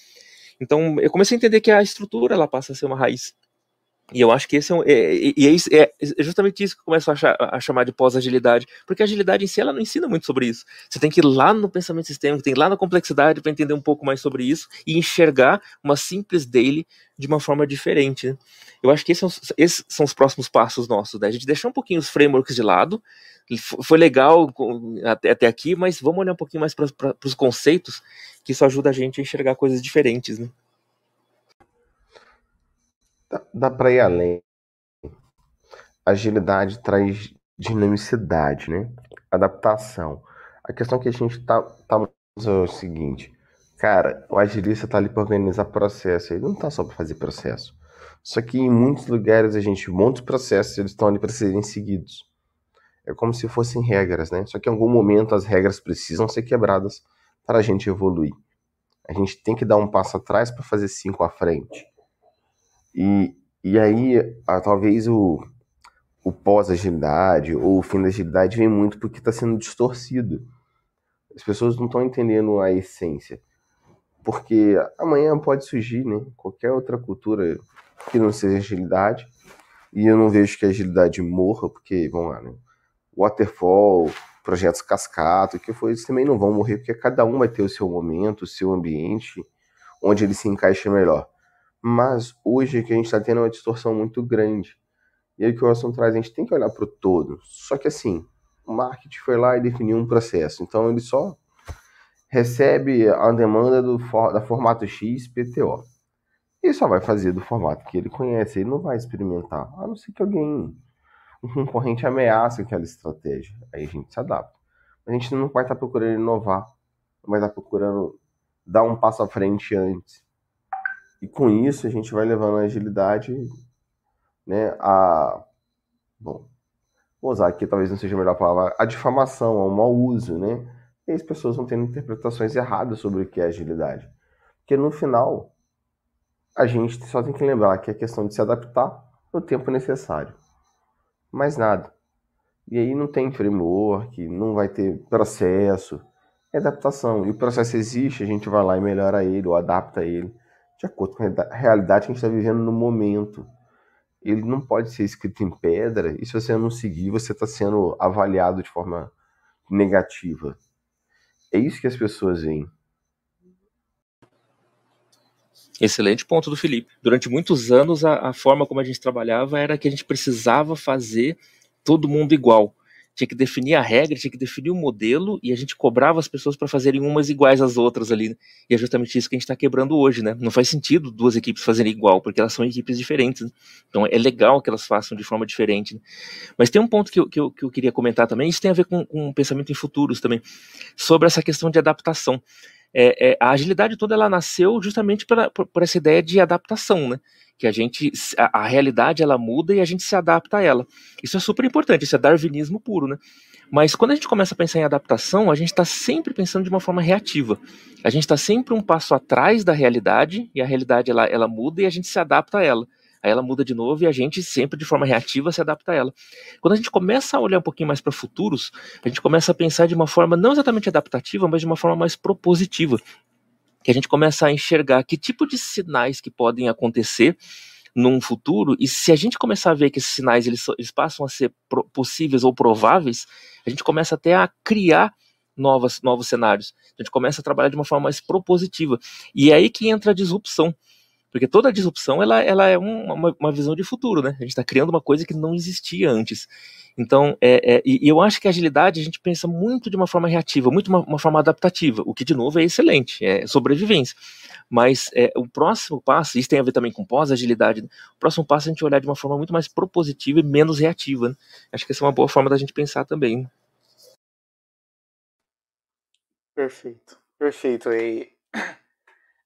Então eu comecei a entender que a estrutura ela passa a ser uma raiz. E eu acho que esse é, um, é, é, é, é justamente isso que eu começo a, achar, a chamar de pós-agilidade, porque a agilidade em si ela não ensina muito sobre isso. Você tem que ir lá no pensamento sistêmico, tem que ir lá na complexidade para entender um pouco mais sobre isso e enxergar uma simples daily de uma forma diferente. Né? Eu acho que esses são, esses são, os próximos passos nossos, né? A gente deixar um pouquinho os frameworks de lado, foi legal até, até aqui, mas vamos olhar um pouquinho mais para os conceitos, que isso ajuda a gente a enxergar coisas diferentes, né? Dá, dá para ir além. Agilidade traz dinamicidade, né? Adaptação. A questão que a gente tá, tá é o seguinte, cara, o agilista tá ali para organizar processo, ele não tá só para fazer processo. Só que em muitos lugares a gente monta os processos, eles estão ali para serem seguidos. É como se fossem regras, né? Só que em algum momento as regras precisam ser quebradas para a gente evoluir. A gente tem que dar um passo atrás para fazer cinco à frente. E, e aí, a, talvez o, o pós-agilidade ou o fim da agilidade vem muito porque está sendo distorcido. As pessoas não estão entendendo a essência. Porque amanhã pode surgir né, qualquer outra cultura que não seja agilidade. E eu não vejo que a agilidade morra, porque, vamos lá, né? Waterfall, projetos cascata, que foi, eles também não vão morrer, porque cada um vai ter o seu momento, o seu ambiente, onde ele se encaixa melhor. Mas hoje que a gente está tendo uma distorção muito grande. E aí que o Wilson traz, a gente tem que olhar para o todo. Só que assim, o marketing foi lá e definiu um processo. Então ele só recebe a demanda do da formato X PTO. Ele só vai fazer do formato que ele conhece, ele não vai experimentar, a não ser que alguém um concorrente ameaça aquela estratégia. Aí a gente se adapta. A gente não vai estar procurando inovar, não vai estar procurando dar um passo à frente antes. E com isso a gente vai levando a agilidade, né, a bom, vou usar aqui talvez não seja a melhor palavra, a difamação, ao mau uso, né? E as pessoas vão tendo interpretações erradas sobre o que é agilidade. Porque no final a gente só tem que lembrar que é questão de se adaptar no tempo necessário mais nada. E aí não tem framework, não vai ter processo, é adaptação. E o processo existe, a gente vai lá e melhora ele, ou adapta ele, de acordo com a realidade que a gente está vivendo no momento. Ele não pode ser escrito em pedra, e se você não seguir, você está sendo avaliado de forma negativa. É isso que as pessoas veem. Excelente ponto do Felipe. Durante muitos anos, a, a forma como a gente trabalhava era que a gente precisava fazer todo mundo igual tinha que definir a regra, tinha que definir o modelo e a gente cobrava as pessoas para fazerem umas iguais às outras ali. E é justamente isso que a gente está quebrando hoje, né? Não faz sentido duas equipes fazerem igual, porque elas são equipes diferentes. Né? Então é legal que elas façam de forma diferente. Né? Mas tem um ponto que eu, que, eu, que eu queria comentar também, isso tem a ver com, com um pensamento em futuros também, sobre essa questão de adaptação. É, é, a agilidade toda ela nasceu justamente pela, por, por essa ideia de adaptação, né? que a gente a, a, realidade ela muda e a gente se adapta a ela. Isso é super importante, isso é darwinismo puro, né? Mas quando a gente começa a pensar em adaptação, a gente está sempre pensando de uma forma reativa. A gente está sempre um passo atrás da realidade e a realidade ela, ela muda e a gente se adapta a ela. Aí ela muda de novo e a gente sempre de forma reativa se adapta a ela. Quando a gente começa a olhar um pouquinho mais para futuros, a gente começa a pensar de uma forma não exatamente adaptativa, mas de uma forma mais propositiva que a gente começa a enxergar que tipo de sinais que podem acontecer num futuro, e se a gente começar a ver que esses sinais eles, eles passam a ser possíveis ou prováveis, a gente começa até a criar novas, novos cenários. A gente começa a trabalhar de uma forma mais propositiva. E é aí que entra a disrupção. Porque toda disrupção ela, ela é uma, uma visão de futuro, né? A gente está criando uma coisa que não existia antes. Então, é, é, e eu acho que a agilidade a gente pensa muito de uma forma reativa, muito uma, uma forma adaptativa, o que de novo é excelente, é sobrevivência. Mas é, o próximo passo, isso tem a ver também com pós-agilidade, né? o próximo passo é a gente olhar de uma forma muito mais propositiva e menos reativa. Né? Acho que essa é uma boa forma da gente pensar também. Né? Perfeito, perfeito. E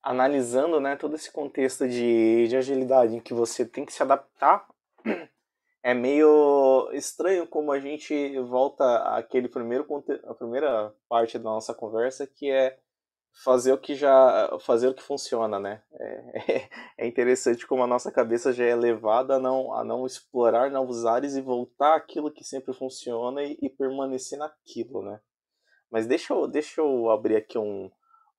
analisando né, todo esse contexto de, de agilidade em que você tem que se adaptar, é meio estranho como a gente volta àquele primeiro a primeira parte da nossa conversa que é fazer o que já fazer o que funciona né? É, é interessante como a nossa cabeça já é levada a não a não explorar novos ares e voltar àquilo que sempre funciona e, e permanecer naquilo né? Mas deixa eu deixa eu abrir aqui um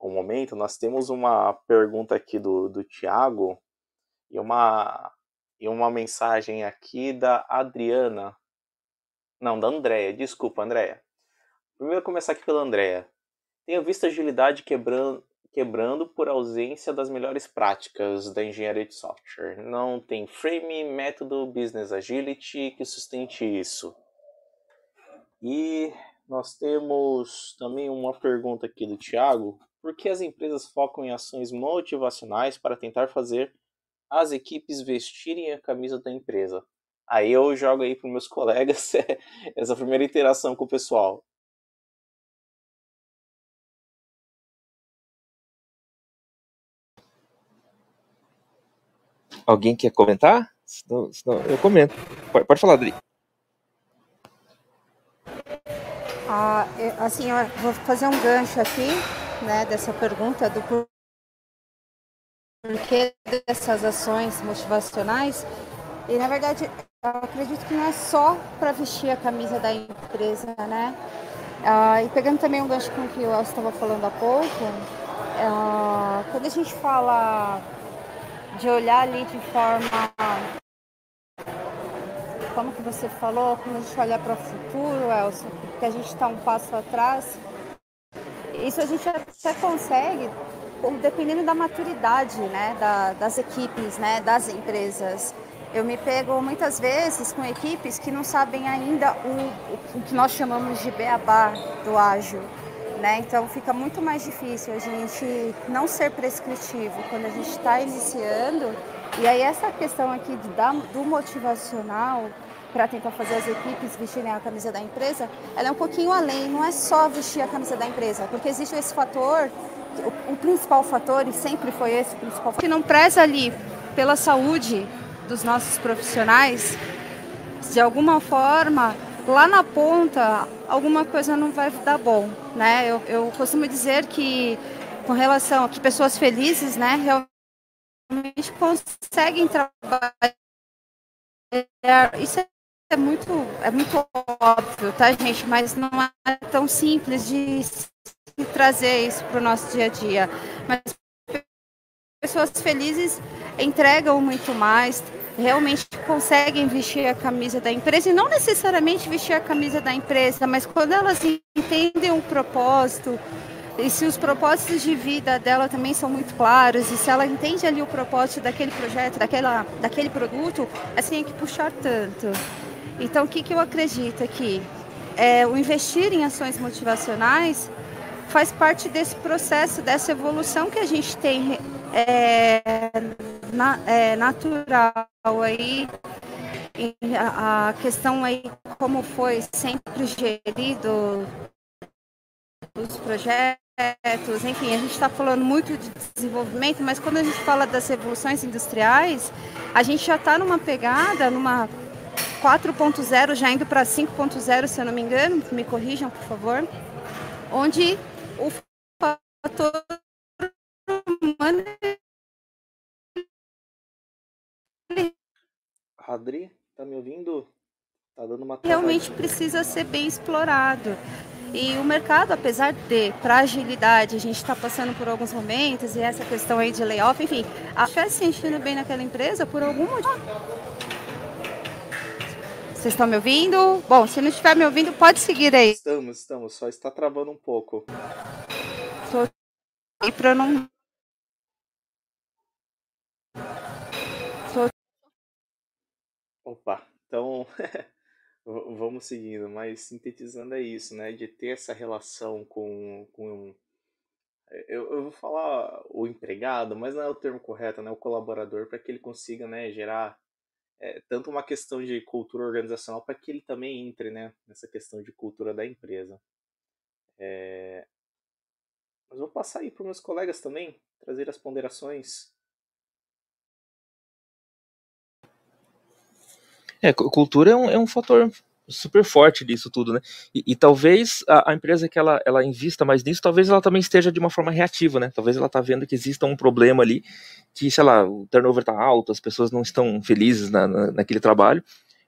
um momento, nós temos uma pergunta aqui do, do Tiago e uma, e uma mensagem aqui da Adriana. Não, da Andréia. Desculpa, Andréia. Primeiro começar aqui pela Andréia. Tenho visto agilidade quebrando, quebrando por ausência das melhores práticas da engenharia de software. Não tem frame, método, business agility que sustente isso. E nós temos também uma pergunta aqui do Thiago por que as empresas focam em ações motivacionais para tentar fazer as equipes vestirem a camisa da empresa? Aí eu jogo aí para meus colegas essa primeira interação com o pessoal. Alguém quer comentar? Senão, senão eu comento. Pode, pode falar, Adri. Ah, assim, eu vou fazer um gancho aqui né, dessa pergunta do porquê dessas ações motivacionais. E na verdade, eu acredito que não é só para vestir a camisa da empresa, né? Ah, e pegando também um gancho com o que o Elcio estava falando há pouco, ah, quando a gente fala de olhar ali de forma. Como que você falou? Quando a gente olha para o futuro, Elcio, que a gente está um passo atrás, isso a gente até consegue, dependendo da maturidade né, da, das equipes, né, das empresas. Eu me pego muitas vezes com equipes que não sabem ainda o, o que nós chamamos de beabá do ágil. Né? Então fica muito mais difícil a gente não ser prescritivo quando a gente está iniciando. E aí essa questão aqui do motivacional para tentar fazer as equipes vestirem a camisa da empresa, ela é um pouquinho além, não é só vestir a camisa da empresa, porque existe esse fator, o, o principal fator, e sempre foi esse o principal fator, que não preza ali pela saúde dos nossos profissionais, de alguma forma, lá na ponta, alguma coisa não vai dar bom, né? Eu, eu costumo dizer que, com relação a que pessoas felizes, né, realmente conseguem trabalhar. Isso é é muito, é muito óbvio, tá, gente? Mas não é tão simples de trazer isso para o nosso dia a dia. Mas pessoas felizes entregam muito mais, realmente conseguem vestir a camisa da empresa e não necessariamente vestir a camisa da empresa, mas quando elas entendem o propósito, e se os propósitos de vida dela também são muito claros, e se ela entende ali o propósito daquele projeto, daquela, daquele produto, assim tem que puxar tanto. Então, o que, que eu acredito aqui? É, o investir em ações motivacionais faz parte desse processo, dessa evolução que a gente tem é, na, é, natural aí a questão aí como foi sempre gerido os projetos, enfim, a gente está falando muito de desenvolvimento, mas quando a gente fala das revoluções industriais, a gente já está numa pegada, numa 4.0, já indo para 5.0, se eu não me engano, me corrijam, por favor, onde o fator humano Adri, tá me ouvindo? Tá dando uma realmente precisa ser bem explorado. E o mercado, apesar de, para agilidade, a gente está passando por alguns momentos e essa questão aí de layoff, enfim, a fé se enchendo bem naquela empresa por algum motivo. Vocês estão me ouvindo? Bom, se não estiver me ouvindo, pode seguir aí. Estamos, estamos, só está travando um pouco. Tô... E para não. Tô... Opa, então vamos seguindo, mas sintetizando é isso, né? De ter essa relação com. com eu, eu vou falar o empregado, mas não é o termo correto, né? O colaborador, para que ele consiga né, gerar é, tanto uma questão de cultura organizacional para que ele também entre né, nessa questão de cultura da empresa. É... Mas vou passar aí para meus colegas também, trazer as ponderações. É, cultura é um, é um fator super forte disso tudo, né? E, e talvez a, a, empresa que ela, ela invista mais nisso, talvez ela também esteja de uma forma reativa, né? Talvez ela tá vendo que exista um problema ali, que, sei lá, o turnover tá alto, as pessoas não estão felizes na, na naquele trabalho,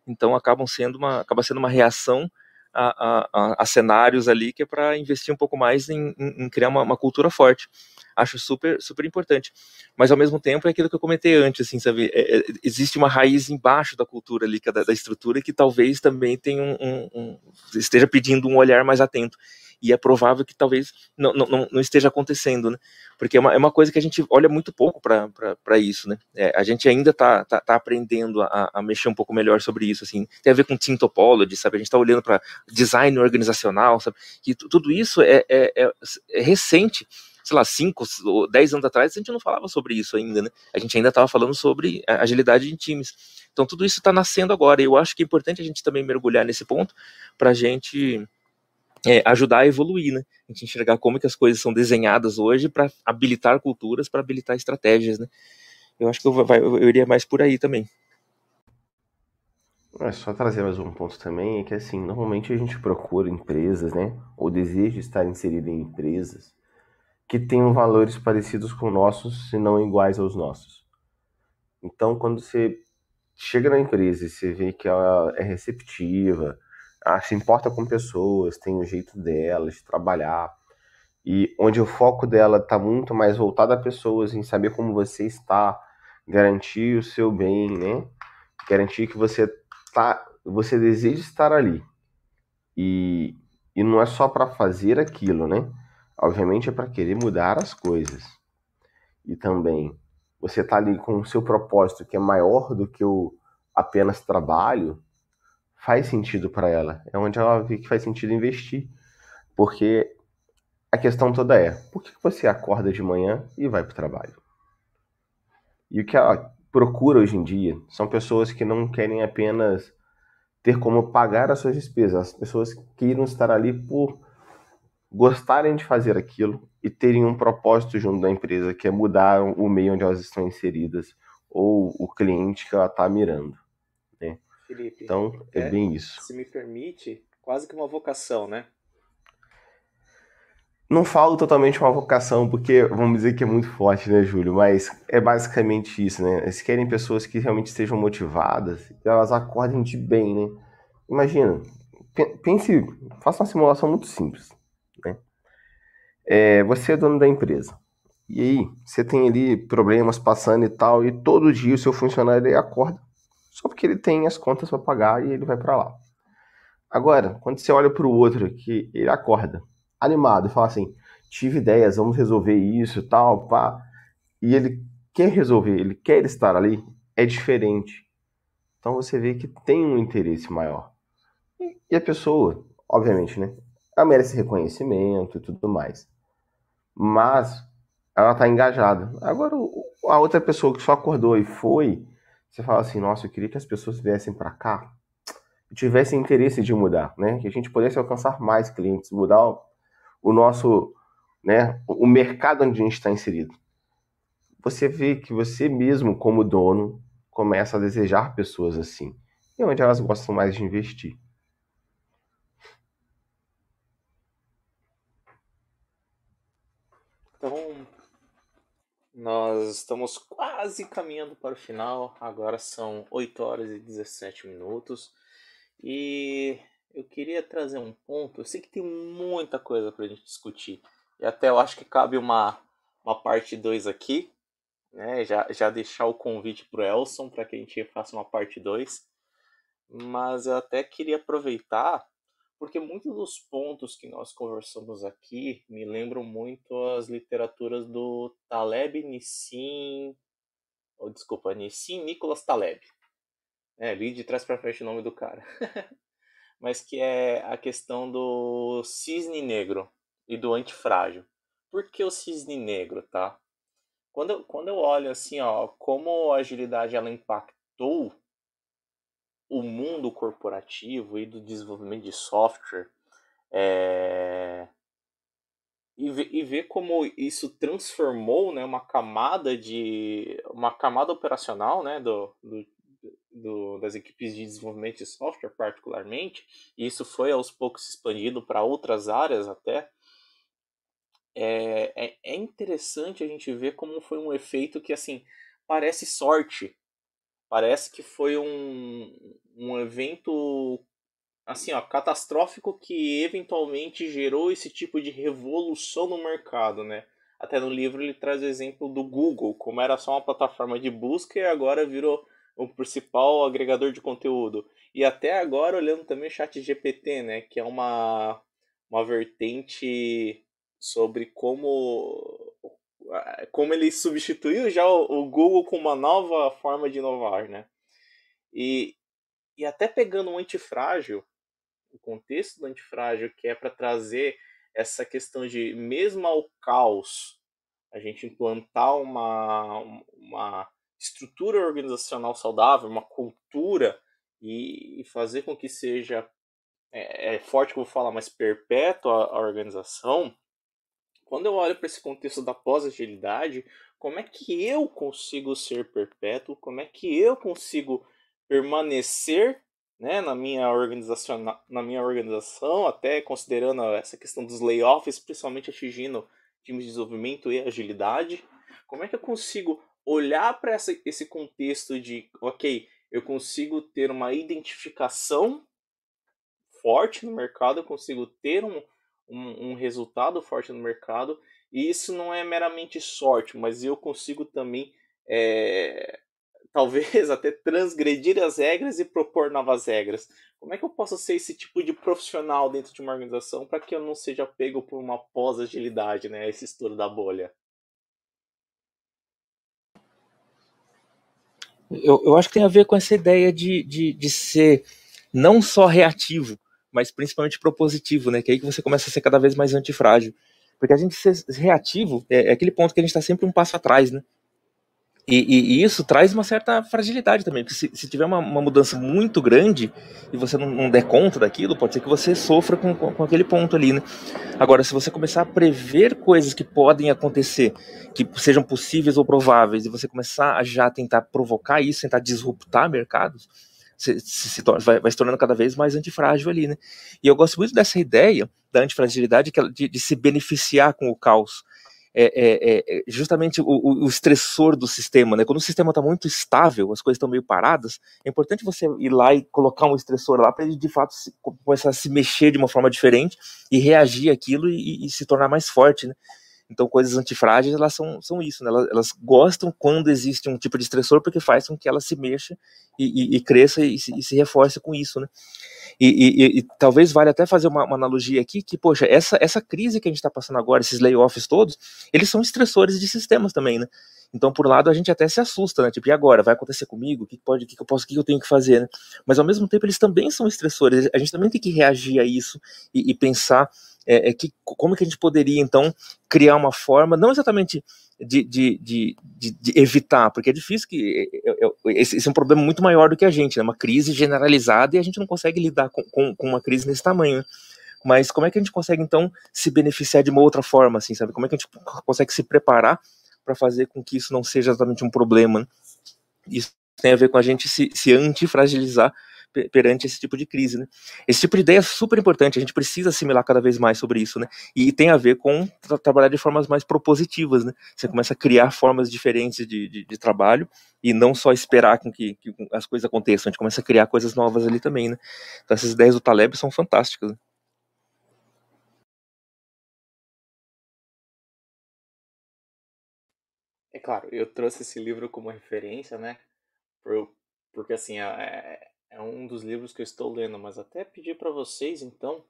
então acabam sendo uma, acaba sendo uma reação a, a, a cenários ali que é para investir um pouco mais em, em, em criar uma, uma cultura forte acho super, super importante. Mas ao mesmo tempo é aquilo que eu comentei antes, assim, sabe? É, é, existe uma raiz embaixo da cultura ali, é da, da estrutura, que talvez também tenha um, um, um, esteja pedindo um olhar mais atento. E é provável que talvez não, não, não esteja acontecendo, né? Porque é uma, é uma coisa que a gente olha muito pouco para isso, né? É, a gente ainda está tá, tá, aprendendo a, a, mexer um pouco melhor sobre isso, assim. Tem a ver com team topology, sabe? A gente está olhando para design organizacional, sabe? Que tudo isso é, é, é recente sei lá, 5 ou 10 anos atrás, a gente não falava sobre isso ainda, né? A gente ainda estava falando sobre agilidade em times. Então tudo isso está nascendo agora. E eu acho que é importante a gente também mergulhar nesse ponto para a gente é, ajudar a evoluir, né? A gente enxergar como que as coisas são desenhadas hoje para habilitar culturas, para habilitar estratégias, né? Eu acho que eu, eu iria mais por aí também. É só trazer mais um ponto também, é que assim, normalmente a gente procura empresas, né? Ou deseja estar inserido em empresas que tenham valores parecidos com nossos, se não iguais aos nossos. Então, quando você chega na empresa e você vê que ela é receptiva, se importa com pessoas, tem o jeito dela de trabalhar, e onde o foco dela está muito mais voltado a pessoas, em saber como você está, garantir o seu bem, né? Garantir que você tá, você deseja estar ali. E, e não é só para fazer aquilo, né? Obviamente é para querer mudar as coisas. E também você está ali com o seu propósito que é maior do que o apenas trabalho, faz sentido para ela. É onde ela vê que faz sentido investir. Porque a questão toda é: por que você acorda de manhã e vai para o trabalho? E o que ela procura hoje em dia são pessoas que não querem apenas ter como pagar as suas despesas, as pessoas que estar ali por gostarem de fazer aquilo e terem um propósito junto da empresa, que é mudar o meio onde elas estão inseridas ou o cliente que ela está mirando. Né? Felipe, então, é, é bem isso. Se me permite, quase que uma vocação, né? Não falo totalmente uma vocação, porque vamos dizer que é muito forte, né, Júlio? Mas é basicamente isso, né? Eles querem pessoas que realmente estejam motivadas e elas acordem de bem, né? Imagina, pense, faça uma simulação muito simples. É, você é dono da empresa. E aí, você tem ali problemas passando e tal, e todo dia o seu funcionário ele acorda só porque ele tem as contas para pagar e ele vai para lá. Agora, quando você olha para o outro que ele acorda animado e fala assim: tive ideias, vamos resolver isso, tal, pá. E ele quer resolver, ele quer estar ali, é diferente. Então você vê que tem um interesse maior. E a pessoa, obviamente, né? Ela merece reconhecimento e tudo mais. Mas ela tá engajada. Agora, a outra pessoa que só acordou e foi, você fala assim: nossa, eu queria que as pessoas viessem para cá e tivessem interesse de mudar, né? Que a gente pudesse alcançar mais clientes, mudar o, o nosso, né? O mercado onde a gente está inserido. Você vê que você mesmo, como dono, começa a desejar pessoas assim. E onde elas gostam mais de investir. Então, nós estamos quase caminhando para o final. Agora são 8 horas e 17 minutos. E eu queria trazer um ponto. Eu sei que tem muita coisa para a gente discutir. E até eu acho que cabe uma, uma parte 2 aqui né? Já, já deixar o convite para o Elson para que a gente faça uma parte 2. Mas eu até queria aproveitar, porque muitos dos pontos que nós conversamos aqui me lembram muito as literaturas do Taleb Nissim. Oh, desculpa, Nissim Nicolas Taleb. É, li de trás para frente o nome do cara. Mas que é a questão do cisne negro e do antifrágil. Por que o cisne negro, tá? Quando, eu, quando eu olho assim, ó, como a agilidade ela impactou o mundo corporativo e do desenvolvimento de software, é... e, ver, e ver como isso transformou né, uma camada de uma camada operacional né, do, do, do, das equipes de desenvolvimento de software particularmente, e isso foi aos poucos expandido para outras áreas até, é, é, é, interessante a gente ver como foi um efeito que, assim, parece sorte. Parece que foi um, um evento, assim, ó, catastrófico que eventualmente gerou esse tipo de revolução no mercado, né? Até no livro ele traz o exemplo do Google, como era só uma plataforma de busca e agora virou o principal agregador de conteúdo. E até agora olhando também o chat GPT, né, que é uma, uma vertente sobre como como ele substituiu já o, Google com uma nova forma de inovar, né? E, e até pegando um antifrágil, o contexto do antifrágil que é para trazer essa questão de mesmo ao caos a gente implantar uma, uma estrutura organizacional saudável, uma cultura e, e fazer com que seja é, é forte eu vou falar, mas perpétua a organização, quando eu olho para esse contexto da pós-agilidade, como é que eu consigo ser perpétuo? Como é que eu consigo permanecer né, na minha organização, na, na minha organização, até considerando essa questão dos layoffs, principalmente atingindo times de desenvolvimento e agilidade? Como é que eu consigo olhar para esse contexto de, ok, eu consigo ter uma identificação forte no mercado, eu consigo ter um, um, um resultado forte no mercado, e isso não é meramente sorte, mas eu consigo também, é, talvez até transgredir as regras e propor novas regras. Como é que eu posso ser esse tipo de profissional dentro de uma organização para que eu não seja pego por uma pós-agilidade, né? Esse estouro da bolha. Eu, eu acho que tem a ver com essa ideia de, de, de ser não só reativo, mas principalmente propositivo, né? Que é aí que você começa a ser cada vez mais antifrágil. Porque a gente ser reativo é, é aquele ponto que a gente está sempre um passo atrás, né? E, e, e, isso traz uma certa fragilidade também, porque se, se tiver uma, uma, mudança muito grande e você não, não, der conta daquilo, pode ser que você sofra com, com, com, aquele ponto ali, né? Agora, se você começar a prever coisas que podem acontecer, que sejam possíveis ou prováveis, e você começar a já tentar provocar isso, tentar disruptar mercados, se, se, torna, vai, vai, se tornando cada vez mais antifrágil ali, né? E eu gosto muito dessa ideia da antifragilidade, que de, de se beneficiar com o caos. É, é, é, é justamente o, o, estressor do sistema, né? Quando o sistema está muito estável, as coisas estão meio paradas, é importante você ir lá e colocar um estressor lá para ele de fato se, começar a se mexer de uma forma diferente e reagir àquilo e, e se tornar mais forte, né? Então, coisas antifrágeis, elas são, são isso, né? elas, elas, gostam quando existe um tipo de estressor, porque faz com que ela se mexa e, e, e cresça e se, e se, reforce com isso, né? E, talvez vale até fazer uma, uma, analogia aqui, que, poxa, essa, essa crise que a gente está passando agora, esses layoffs todos, eles são estressores de sistemas também, né? Então, por um lado, a gente até se assusta, né? Tipo, e agora? Vai acontecer comigo? O que pode, o que eu posso, o que eu tenho que fazer, né? Mas ao mesmo tempo, eles também são estressores. A gente também tem que reagir a isso e, e pensar é, é, que, como que a gente poderia, então, criar uma forma, não exatamente de, de, de, de evitar, porque é difícil que. É, é, esse, esse, é um problema muito maior do que a gente, né? Uma crise generalizada e a gente não consegue lidar com, com, com uma crise nesse tamanho. Né? Mas como é que a gente consegue, então, se beneficiar de uma outra forma, assim, sabe? Como é que a gente consegue se preparar para fazer com que isso não seja exatamente um problema? Né? Isso tem a ver com a gente se, se antifragilizar perante esse tipo de crise, né? Esse tipo de ideia é super importante, a gente precisa assimilar cada vez mais sobre isso, né? E tem a ver com tra trabalhar de formas mais propositivas, né? Você começa a criar formas diferentes de, de, de trabalho e não só esperar com que, que, as coisas aconteçam, a gente começa a criar coisas novas ali também, né? Então essas ideias do Taleb são fantásticas. Né? Claro, eu trouxe esse livro como referência, né? Por, porque assim, é, é um dos livros que eu estou lendo, mas até pedir para vocês, então,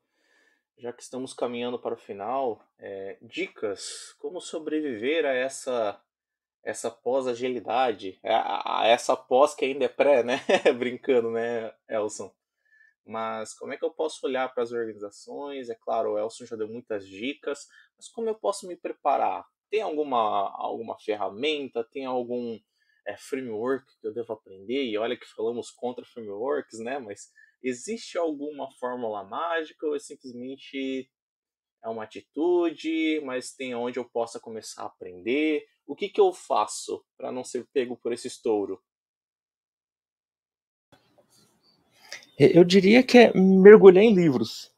já que estamos caminhando para o final, é, dicas como sobreviver a essa essa pós-agilidade, a, a, essa pós que ainda é pré, né? Brincando, né, Elson? Mas como é que eu posso olhar para as organizações? É claro, o Elson já deu muitas dicas, mas como eu posso me preparar? Tem alguma, alguma ferramenta? Tem algum é, framework que eu devo aprender, e olha que falamos contra frameworks, né? Mas existe alguma fórmula mágica ou é simplesmente é uma atitude, mas tem onde eu possa começar a aprender? O que, que eu faço para não ser pego por esse estouro? Eu diria que é mergulhar em livros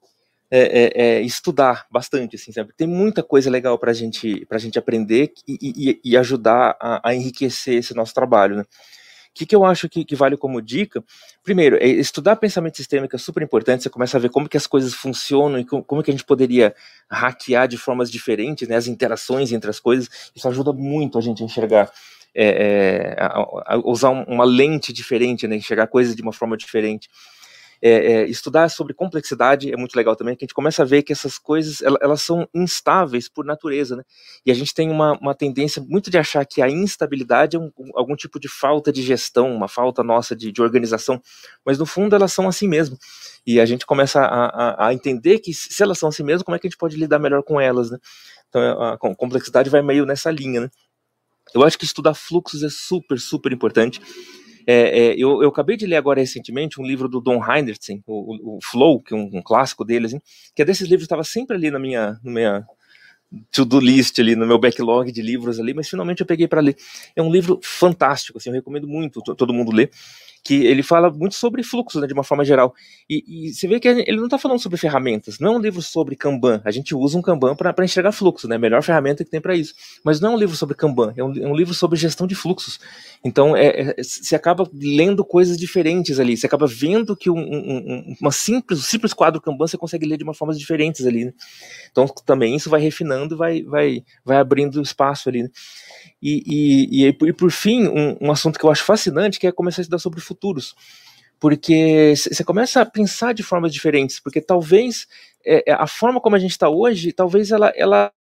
é, é, é, estudar bastante, assim, sabe? Tem muita coisa legal para gente, a gente aprender e, e, e ajudar a, a, enriquecer esse nosso trabalho, né? O que, que eu acho que, que, vale como dica? Primeiro, é estudar pensamento sistêmico é super importante, você começa a ver como que as coisas funcionam e como, como que a gente poderia hackear de formas diferentes, né, as interações entre as coisas, isso ajuda muito a gente a enxergar é, é, a, a usar uma lente diferente, né, enxergar coisas de uma forma diferente é, é, estudar sobre complexidade é muito legal também, que a gente começa a ver que essas coisas elas, são instáveis por natureza, né? E a gente tem uma, uma tendência muito de achar que a instabilidade é um, algum tipo de falta de gestão, uma falta nossa de, de organização, mas no fundo elas são assim mesmo. E a gente começa a, a, a entender que se elas são assim mesmo, como é que a gente pode lidar melhor com elas, né? Então a complexidade vai meio nessa linha, né? Eu acho que estudar fluxos é super, super importante. É, é, eu, eu, acabei de ler agora recentemente um livro do Don Heinrichsen, o, o, Flow, que é um, um clássico dele, assim, que é desses livros estava sempre ali na minha, na minha to-do list ali, no meu backlog de livros ali, mas finalmente eu peguei para ler. É um livro fantástico, assim, eu recomendo muito todo mundo ler que ele fala muito sobre fluxo, né, de uma forma geral. E, e você vê que ele não está falando sobre ferramentas, não é um livro sobre Kanban. A gente usa um Kanban para enxergar fluxo, né, a melhor ferramenta que tem para isso. Mas não é um livro sobre Kanban, é um, é um livro sobre gestão de fluxos. Então, é, é, você acaba lendo coisas diferentes ali, você acaba vendo que um, um, uma simples, simples quadro Kanban você consegue ler de uma forma diferentes ali. Né? Então, também isso vai refinando, vai, vai, vai abrindo espaço ali. Né? E, e, e, e, por fim, um, um, assunto que eu acho fascinante, que é começar a estudar sobre futuros. Porque você começa a pensar de formas diferentes, porque talvez é, é a forma como a gente está hoje, talvez ela, ela,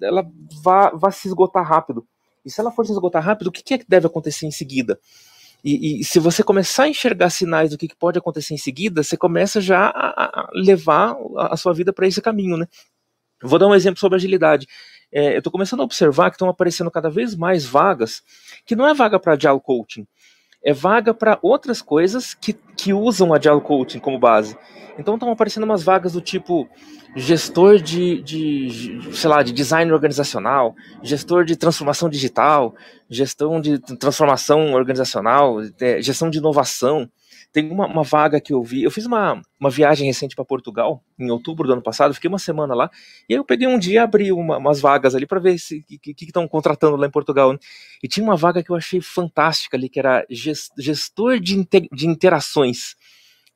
ela vá, vá se esgotar rápido. E se ela for se esgotar rápido, o que, que é que deve acontecer em seguida? E, e, se você começar a enxergar sinais do que, pode acontecer em seguida, você começa já a, a levar a, a sua vida para esse caminho, né? Vou dar um exemplo sobre agilidade é, eu estou começando a observar que estão aparecendo cada vez mais vagas, que não é vaga para Agile Coaching, é vaga para outras coisas que, que usam Agile Coaching como base. Então estão aparecendo umas vagas do tipo gestor de, de, sei lá, de design organizacional, gestor de transformação digital, gestão de transformação organizacional, é, gestão de inovação. Tem uma, uma, vaga que eu vi. Eu fiz uma, uma viagem recente para Portugal, em outubro do ano passado, fiquei uma semana lá, e aí eu peguei um dia e abri uma, umas vagas ali para ver o que estão contratando lá em Portugal. Né? E tinha uma vaga que eu achei fantástica ali, que era gestor de, inter, de interações.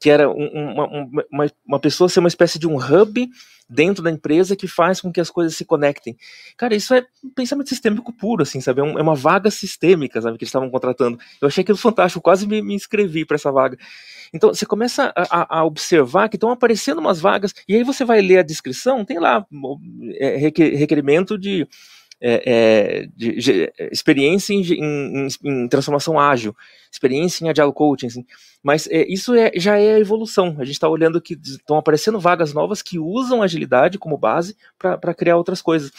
Que era uma, uma, uma pessoa ser uma espécie de um hub dentro da empresa que faz com que as coisas se conectem. Cara, isso é um pensamento sistêmico puro, assim, sabe? É, é uma vaga sistêmica, sabe, que eles estavam contratando. Eu achei aquilo fantástico, quase me, me inscrevi para essa vaga. Então, você começa a, a, observar que estão aparecendo umas vagas, e aí você vai ler a descrição, tem lá é, requerimento de é, é, de, de, experiência em, em, em, transformação ágil, experiência em agile coaching, assim. mas é, isso é, já é a evolução. A gente está olhando que estão aparecendo vagas novas que usam agilidade como base para criar outras coisas.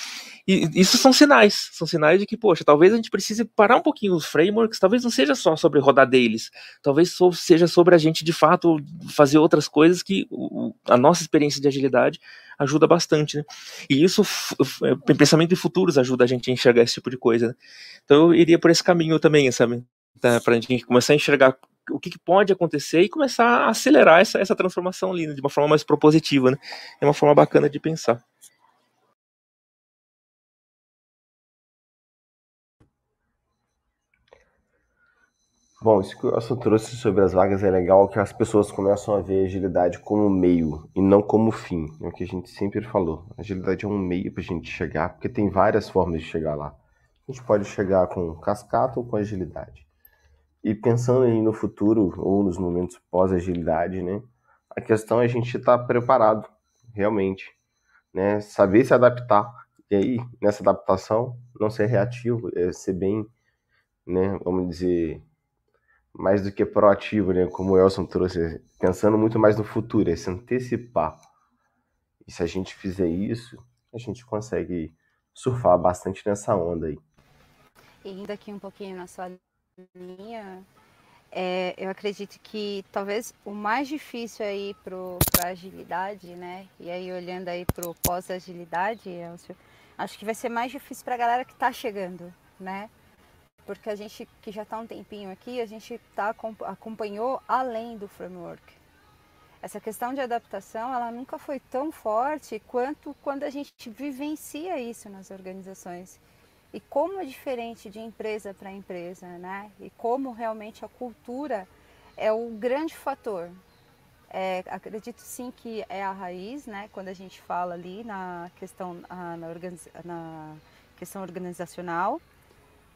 E isso são sinais, são sinais de que, poxa, talvez a gente precise parar um pouquinho os frameworks, talvez não seja só sobre rodar deles, talvez seja sobre a gente de fato fazer outras coisas que a nossa experiência de agilidade ajuda bastante, né? E isso, é, pensamento de futuros ajuda a gente a enxergar esse tipo de coisa. Né? Então eu iria por esse caminho também, sabe? Tá, para a gente começar a enxergar o que, que, pode acontecer e começar a acelerar essa, essa transformação ali, né? de uma forma mais propositiva, né? É uma forma bacana de pensar. Bom, isso que o Elson trouxe sobre as vagas é legal, que as pessoas começam a ver a agilidade como meio e não como fim. É o que a gente sempre falou. A agilidade é um meio para a gente chegar, porque tem várias formas de chegar lá. A gente pode chegar com cascata ou com agilidade. E pensando aí no futuro ou nos momentos pós-agilidade, né? A questão é a gente estar tá preparado, realmente, né? Saber se adaptar. E aí, nessa adaptação, não ser reativo, é ser bem, né? Vamos dizer, mais do que proativo, né? Como o Elson trouxe, pensando muito mais no futuro, é se antecipar. E se a gente fizer isso, a gente consegue surfar bastante nessa onda aí. E indo aqui um pouquinho na sua linha, é, eu acredito que talvez o mais difícil aí para agilidade, né? E aí olhando aí para o pós-agilidade, acho que vai ser mais difícil para a galera que está chegando, né? Porque a gente que já está um tempinho aqui, a gente tá, acompanhou além do framework. Essa questão de adaptação, ela nunca foi tão forte quanto quando a gente vivencia isso nas organizações. E como é diferente de empresa para empresa, né? E como realmente a cultura é o grande fator. É, acredito sim que é a raiz, né? Quando a gente fala ali na questão, na, organiza na questão organizacional,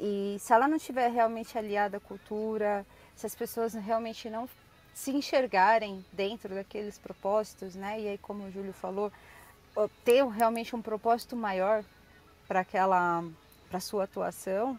e se ela não estiver realmente aliada à cultura, se as pessoas realmente não se enxergarem dentro daqueles propósitos, né? E aí, como o Júlio falou, ter realmente um propósito maior para aquela, para sua atuação,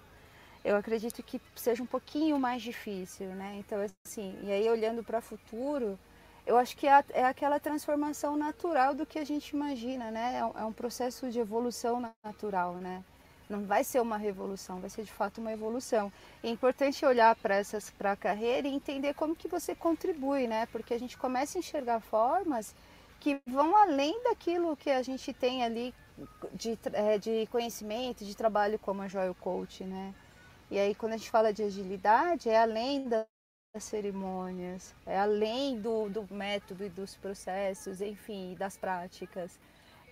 eu acredito que seja um pouquinho mais difícil, né? Então, assim, e aí olhando para o futuro, eu acho que é, é, aquela transformação natural do que a gente imagina, né? É um é processo de evolução natural, né? Não vai ser uma revolução, vai ser de fato uma evolução. É importante olhar para essas para a carreira e entender como que você contribui, né? Porque a gente começa a enxergar formas que vão além daquilo que a gente tem ali de, é, de conhecimento, de trabalho como a Joy Coach, né? E aí quando a gente fala de agilidade, é além das cerimônias, é além do, do método e dos processos, enfim, das práticas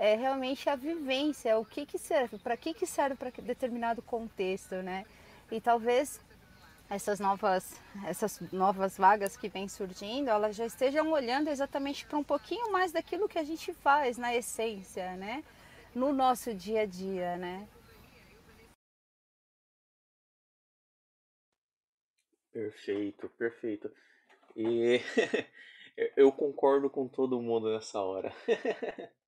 é realmente a vivência, o que, que serve, para que, que serve para determinado contexto, né? E talvez essas novas, essas novas vagas que vêm surgindo, elas já estejam olhando exatamente para um pouquinho mais daquilo que a gente faz na essência, né? No nosso dia a dia, né? Perfeito, perfeito. E eu concordo com todo mundo nessa hora.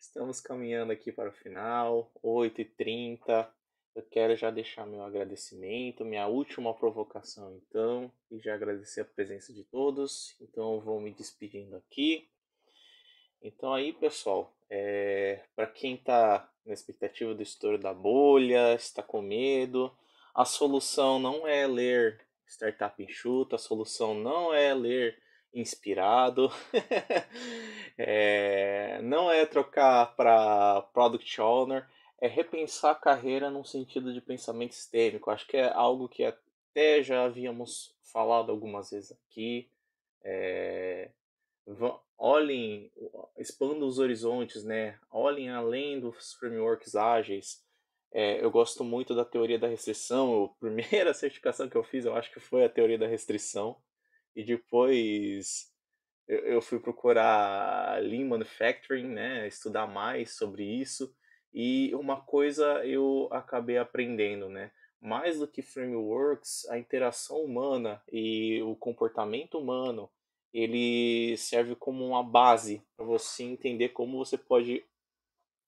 Estamos caminhando aqui para o final, 8h30. Eu quero já deixar meu agradecimento, minha última provocação então, e já agradecer a presença de todos. Então eu vou me despedindo aqui. Então aí, pessoal, é, para quem está na expectativa do estouro da bolha, está com medo, a solução não é ler Startup Enxuta, a solução não é ler inspirado. é, não é trocar para Product Owner, é repensar a carreira num sentido de pensamento sistêmico. Acho que é algo que até já havíamos falado algumas vezes aqui. É, olhem, expandam os horizontes, né? Olhem além dos frameworks ágeis. É, eu gosto muito da teoria da restrição. A primeira certificação que eu fiz, eu acho que foi a teoria da restrição e depois eu, eu fui procurar Lean Manufacturing, né, estudar mais sobre isso, e uma coisa eu acabei aprendendo, né, mais do que frameworks, a interação humana e o comportamento humano, ele serve como uma base para você entender como você pode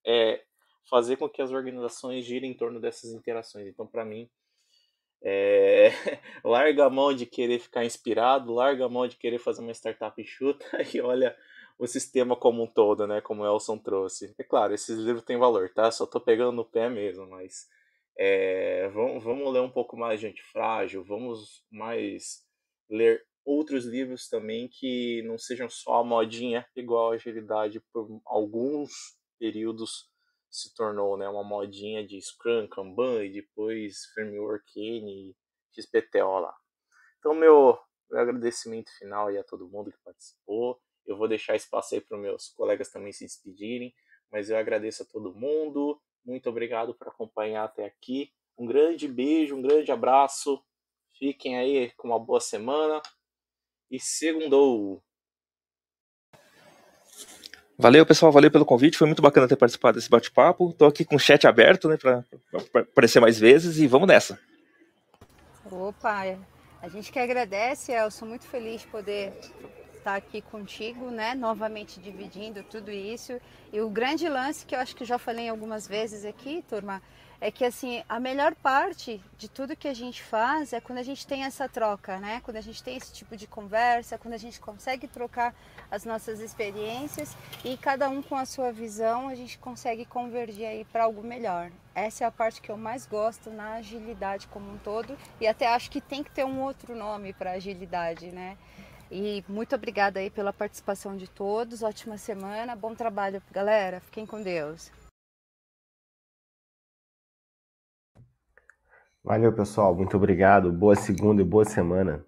é, fazer com que as organizações girem em torno dessas interações. Então, para mim, é... larga a mão de querer ficar inspirado, larga a mão de querer fazer uma startup enxuta e olha o sistema como um todo, né? Como o Elson trouxe. É claro, esses livros têm valor, tá? Só tô pegando no pé mesmo, mas é... vamos, vamos ler um pouco mais de antifrágil, vamos mais ler outros livros também que não sejam só a modinha igual a agilidade por alguns períodos se tornou né, uma modinha de Scrum, Kanban e depois Framework N e XPTO lá. Então, meu, meu agradecimento final aí a todo mundo que participou. Eu vou deixar espaço aí para meus colegas também se despedirem, mas eu agradeço a todo mundo. Muito obrigado por acompanhar até aqui. Um grande beijo, um grande abraço. Fiquem aí com uma boa semana. E segundou! Valeu, pessoal, valeu pelo convite. Foi muito bacana ter participado desse bate-papo. Estou aqui com o chat aberto, né, para aparecer mais vezes e vamos nessa. Opa, a gente que agradece, eu sou muito feliz de poder estar aqui contigo, né, novamente dividindo tudo isso. E o grande lance que eu acho que já falei algumas vezes aqui, turma, é que assim, a melhor parte de tudo que a gente faz é quando a gente tem essa troca, né? Quando a gente tem esse tipo de conversa, quando a gente consegue trocar as nossas experiências e cada um com a sua visão, a gente consegue convergir aí para algo melhor. Essa é a parte que eu mais gosto na agilidade como um todo e até acho que tem que ter um outro nome para agilidade, né? E muito obrigada aí pela participação de todos. Ótima semana, bom trabalho, galera. Fiquem com Deus. Valeu, pessoal. Muito obrigado. Boa segunda e boa semana.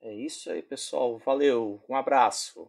É isso aí, pessoal. Valeu. Um abraço.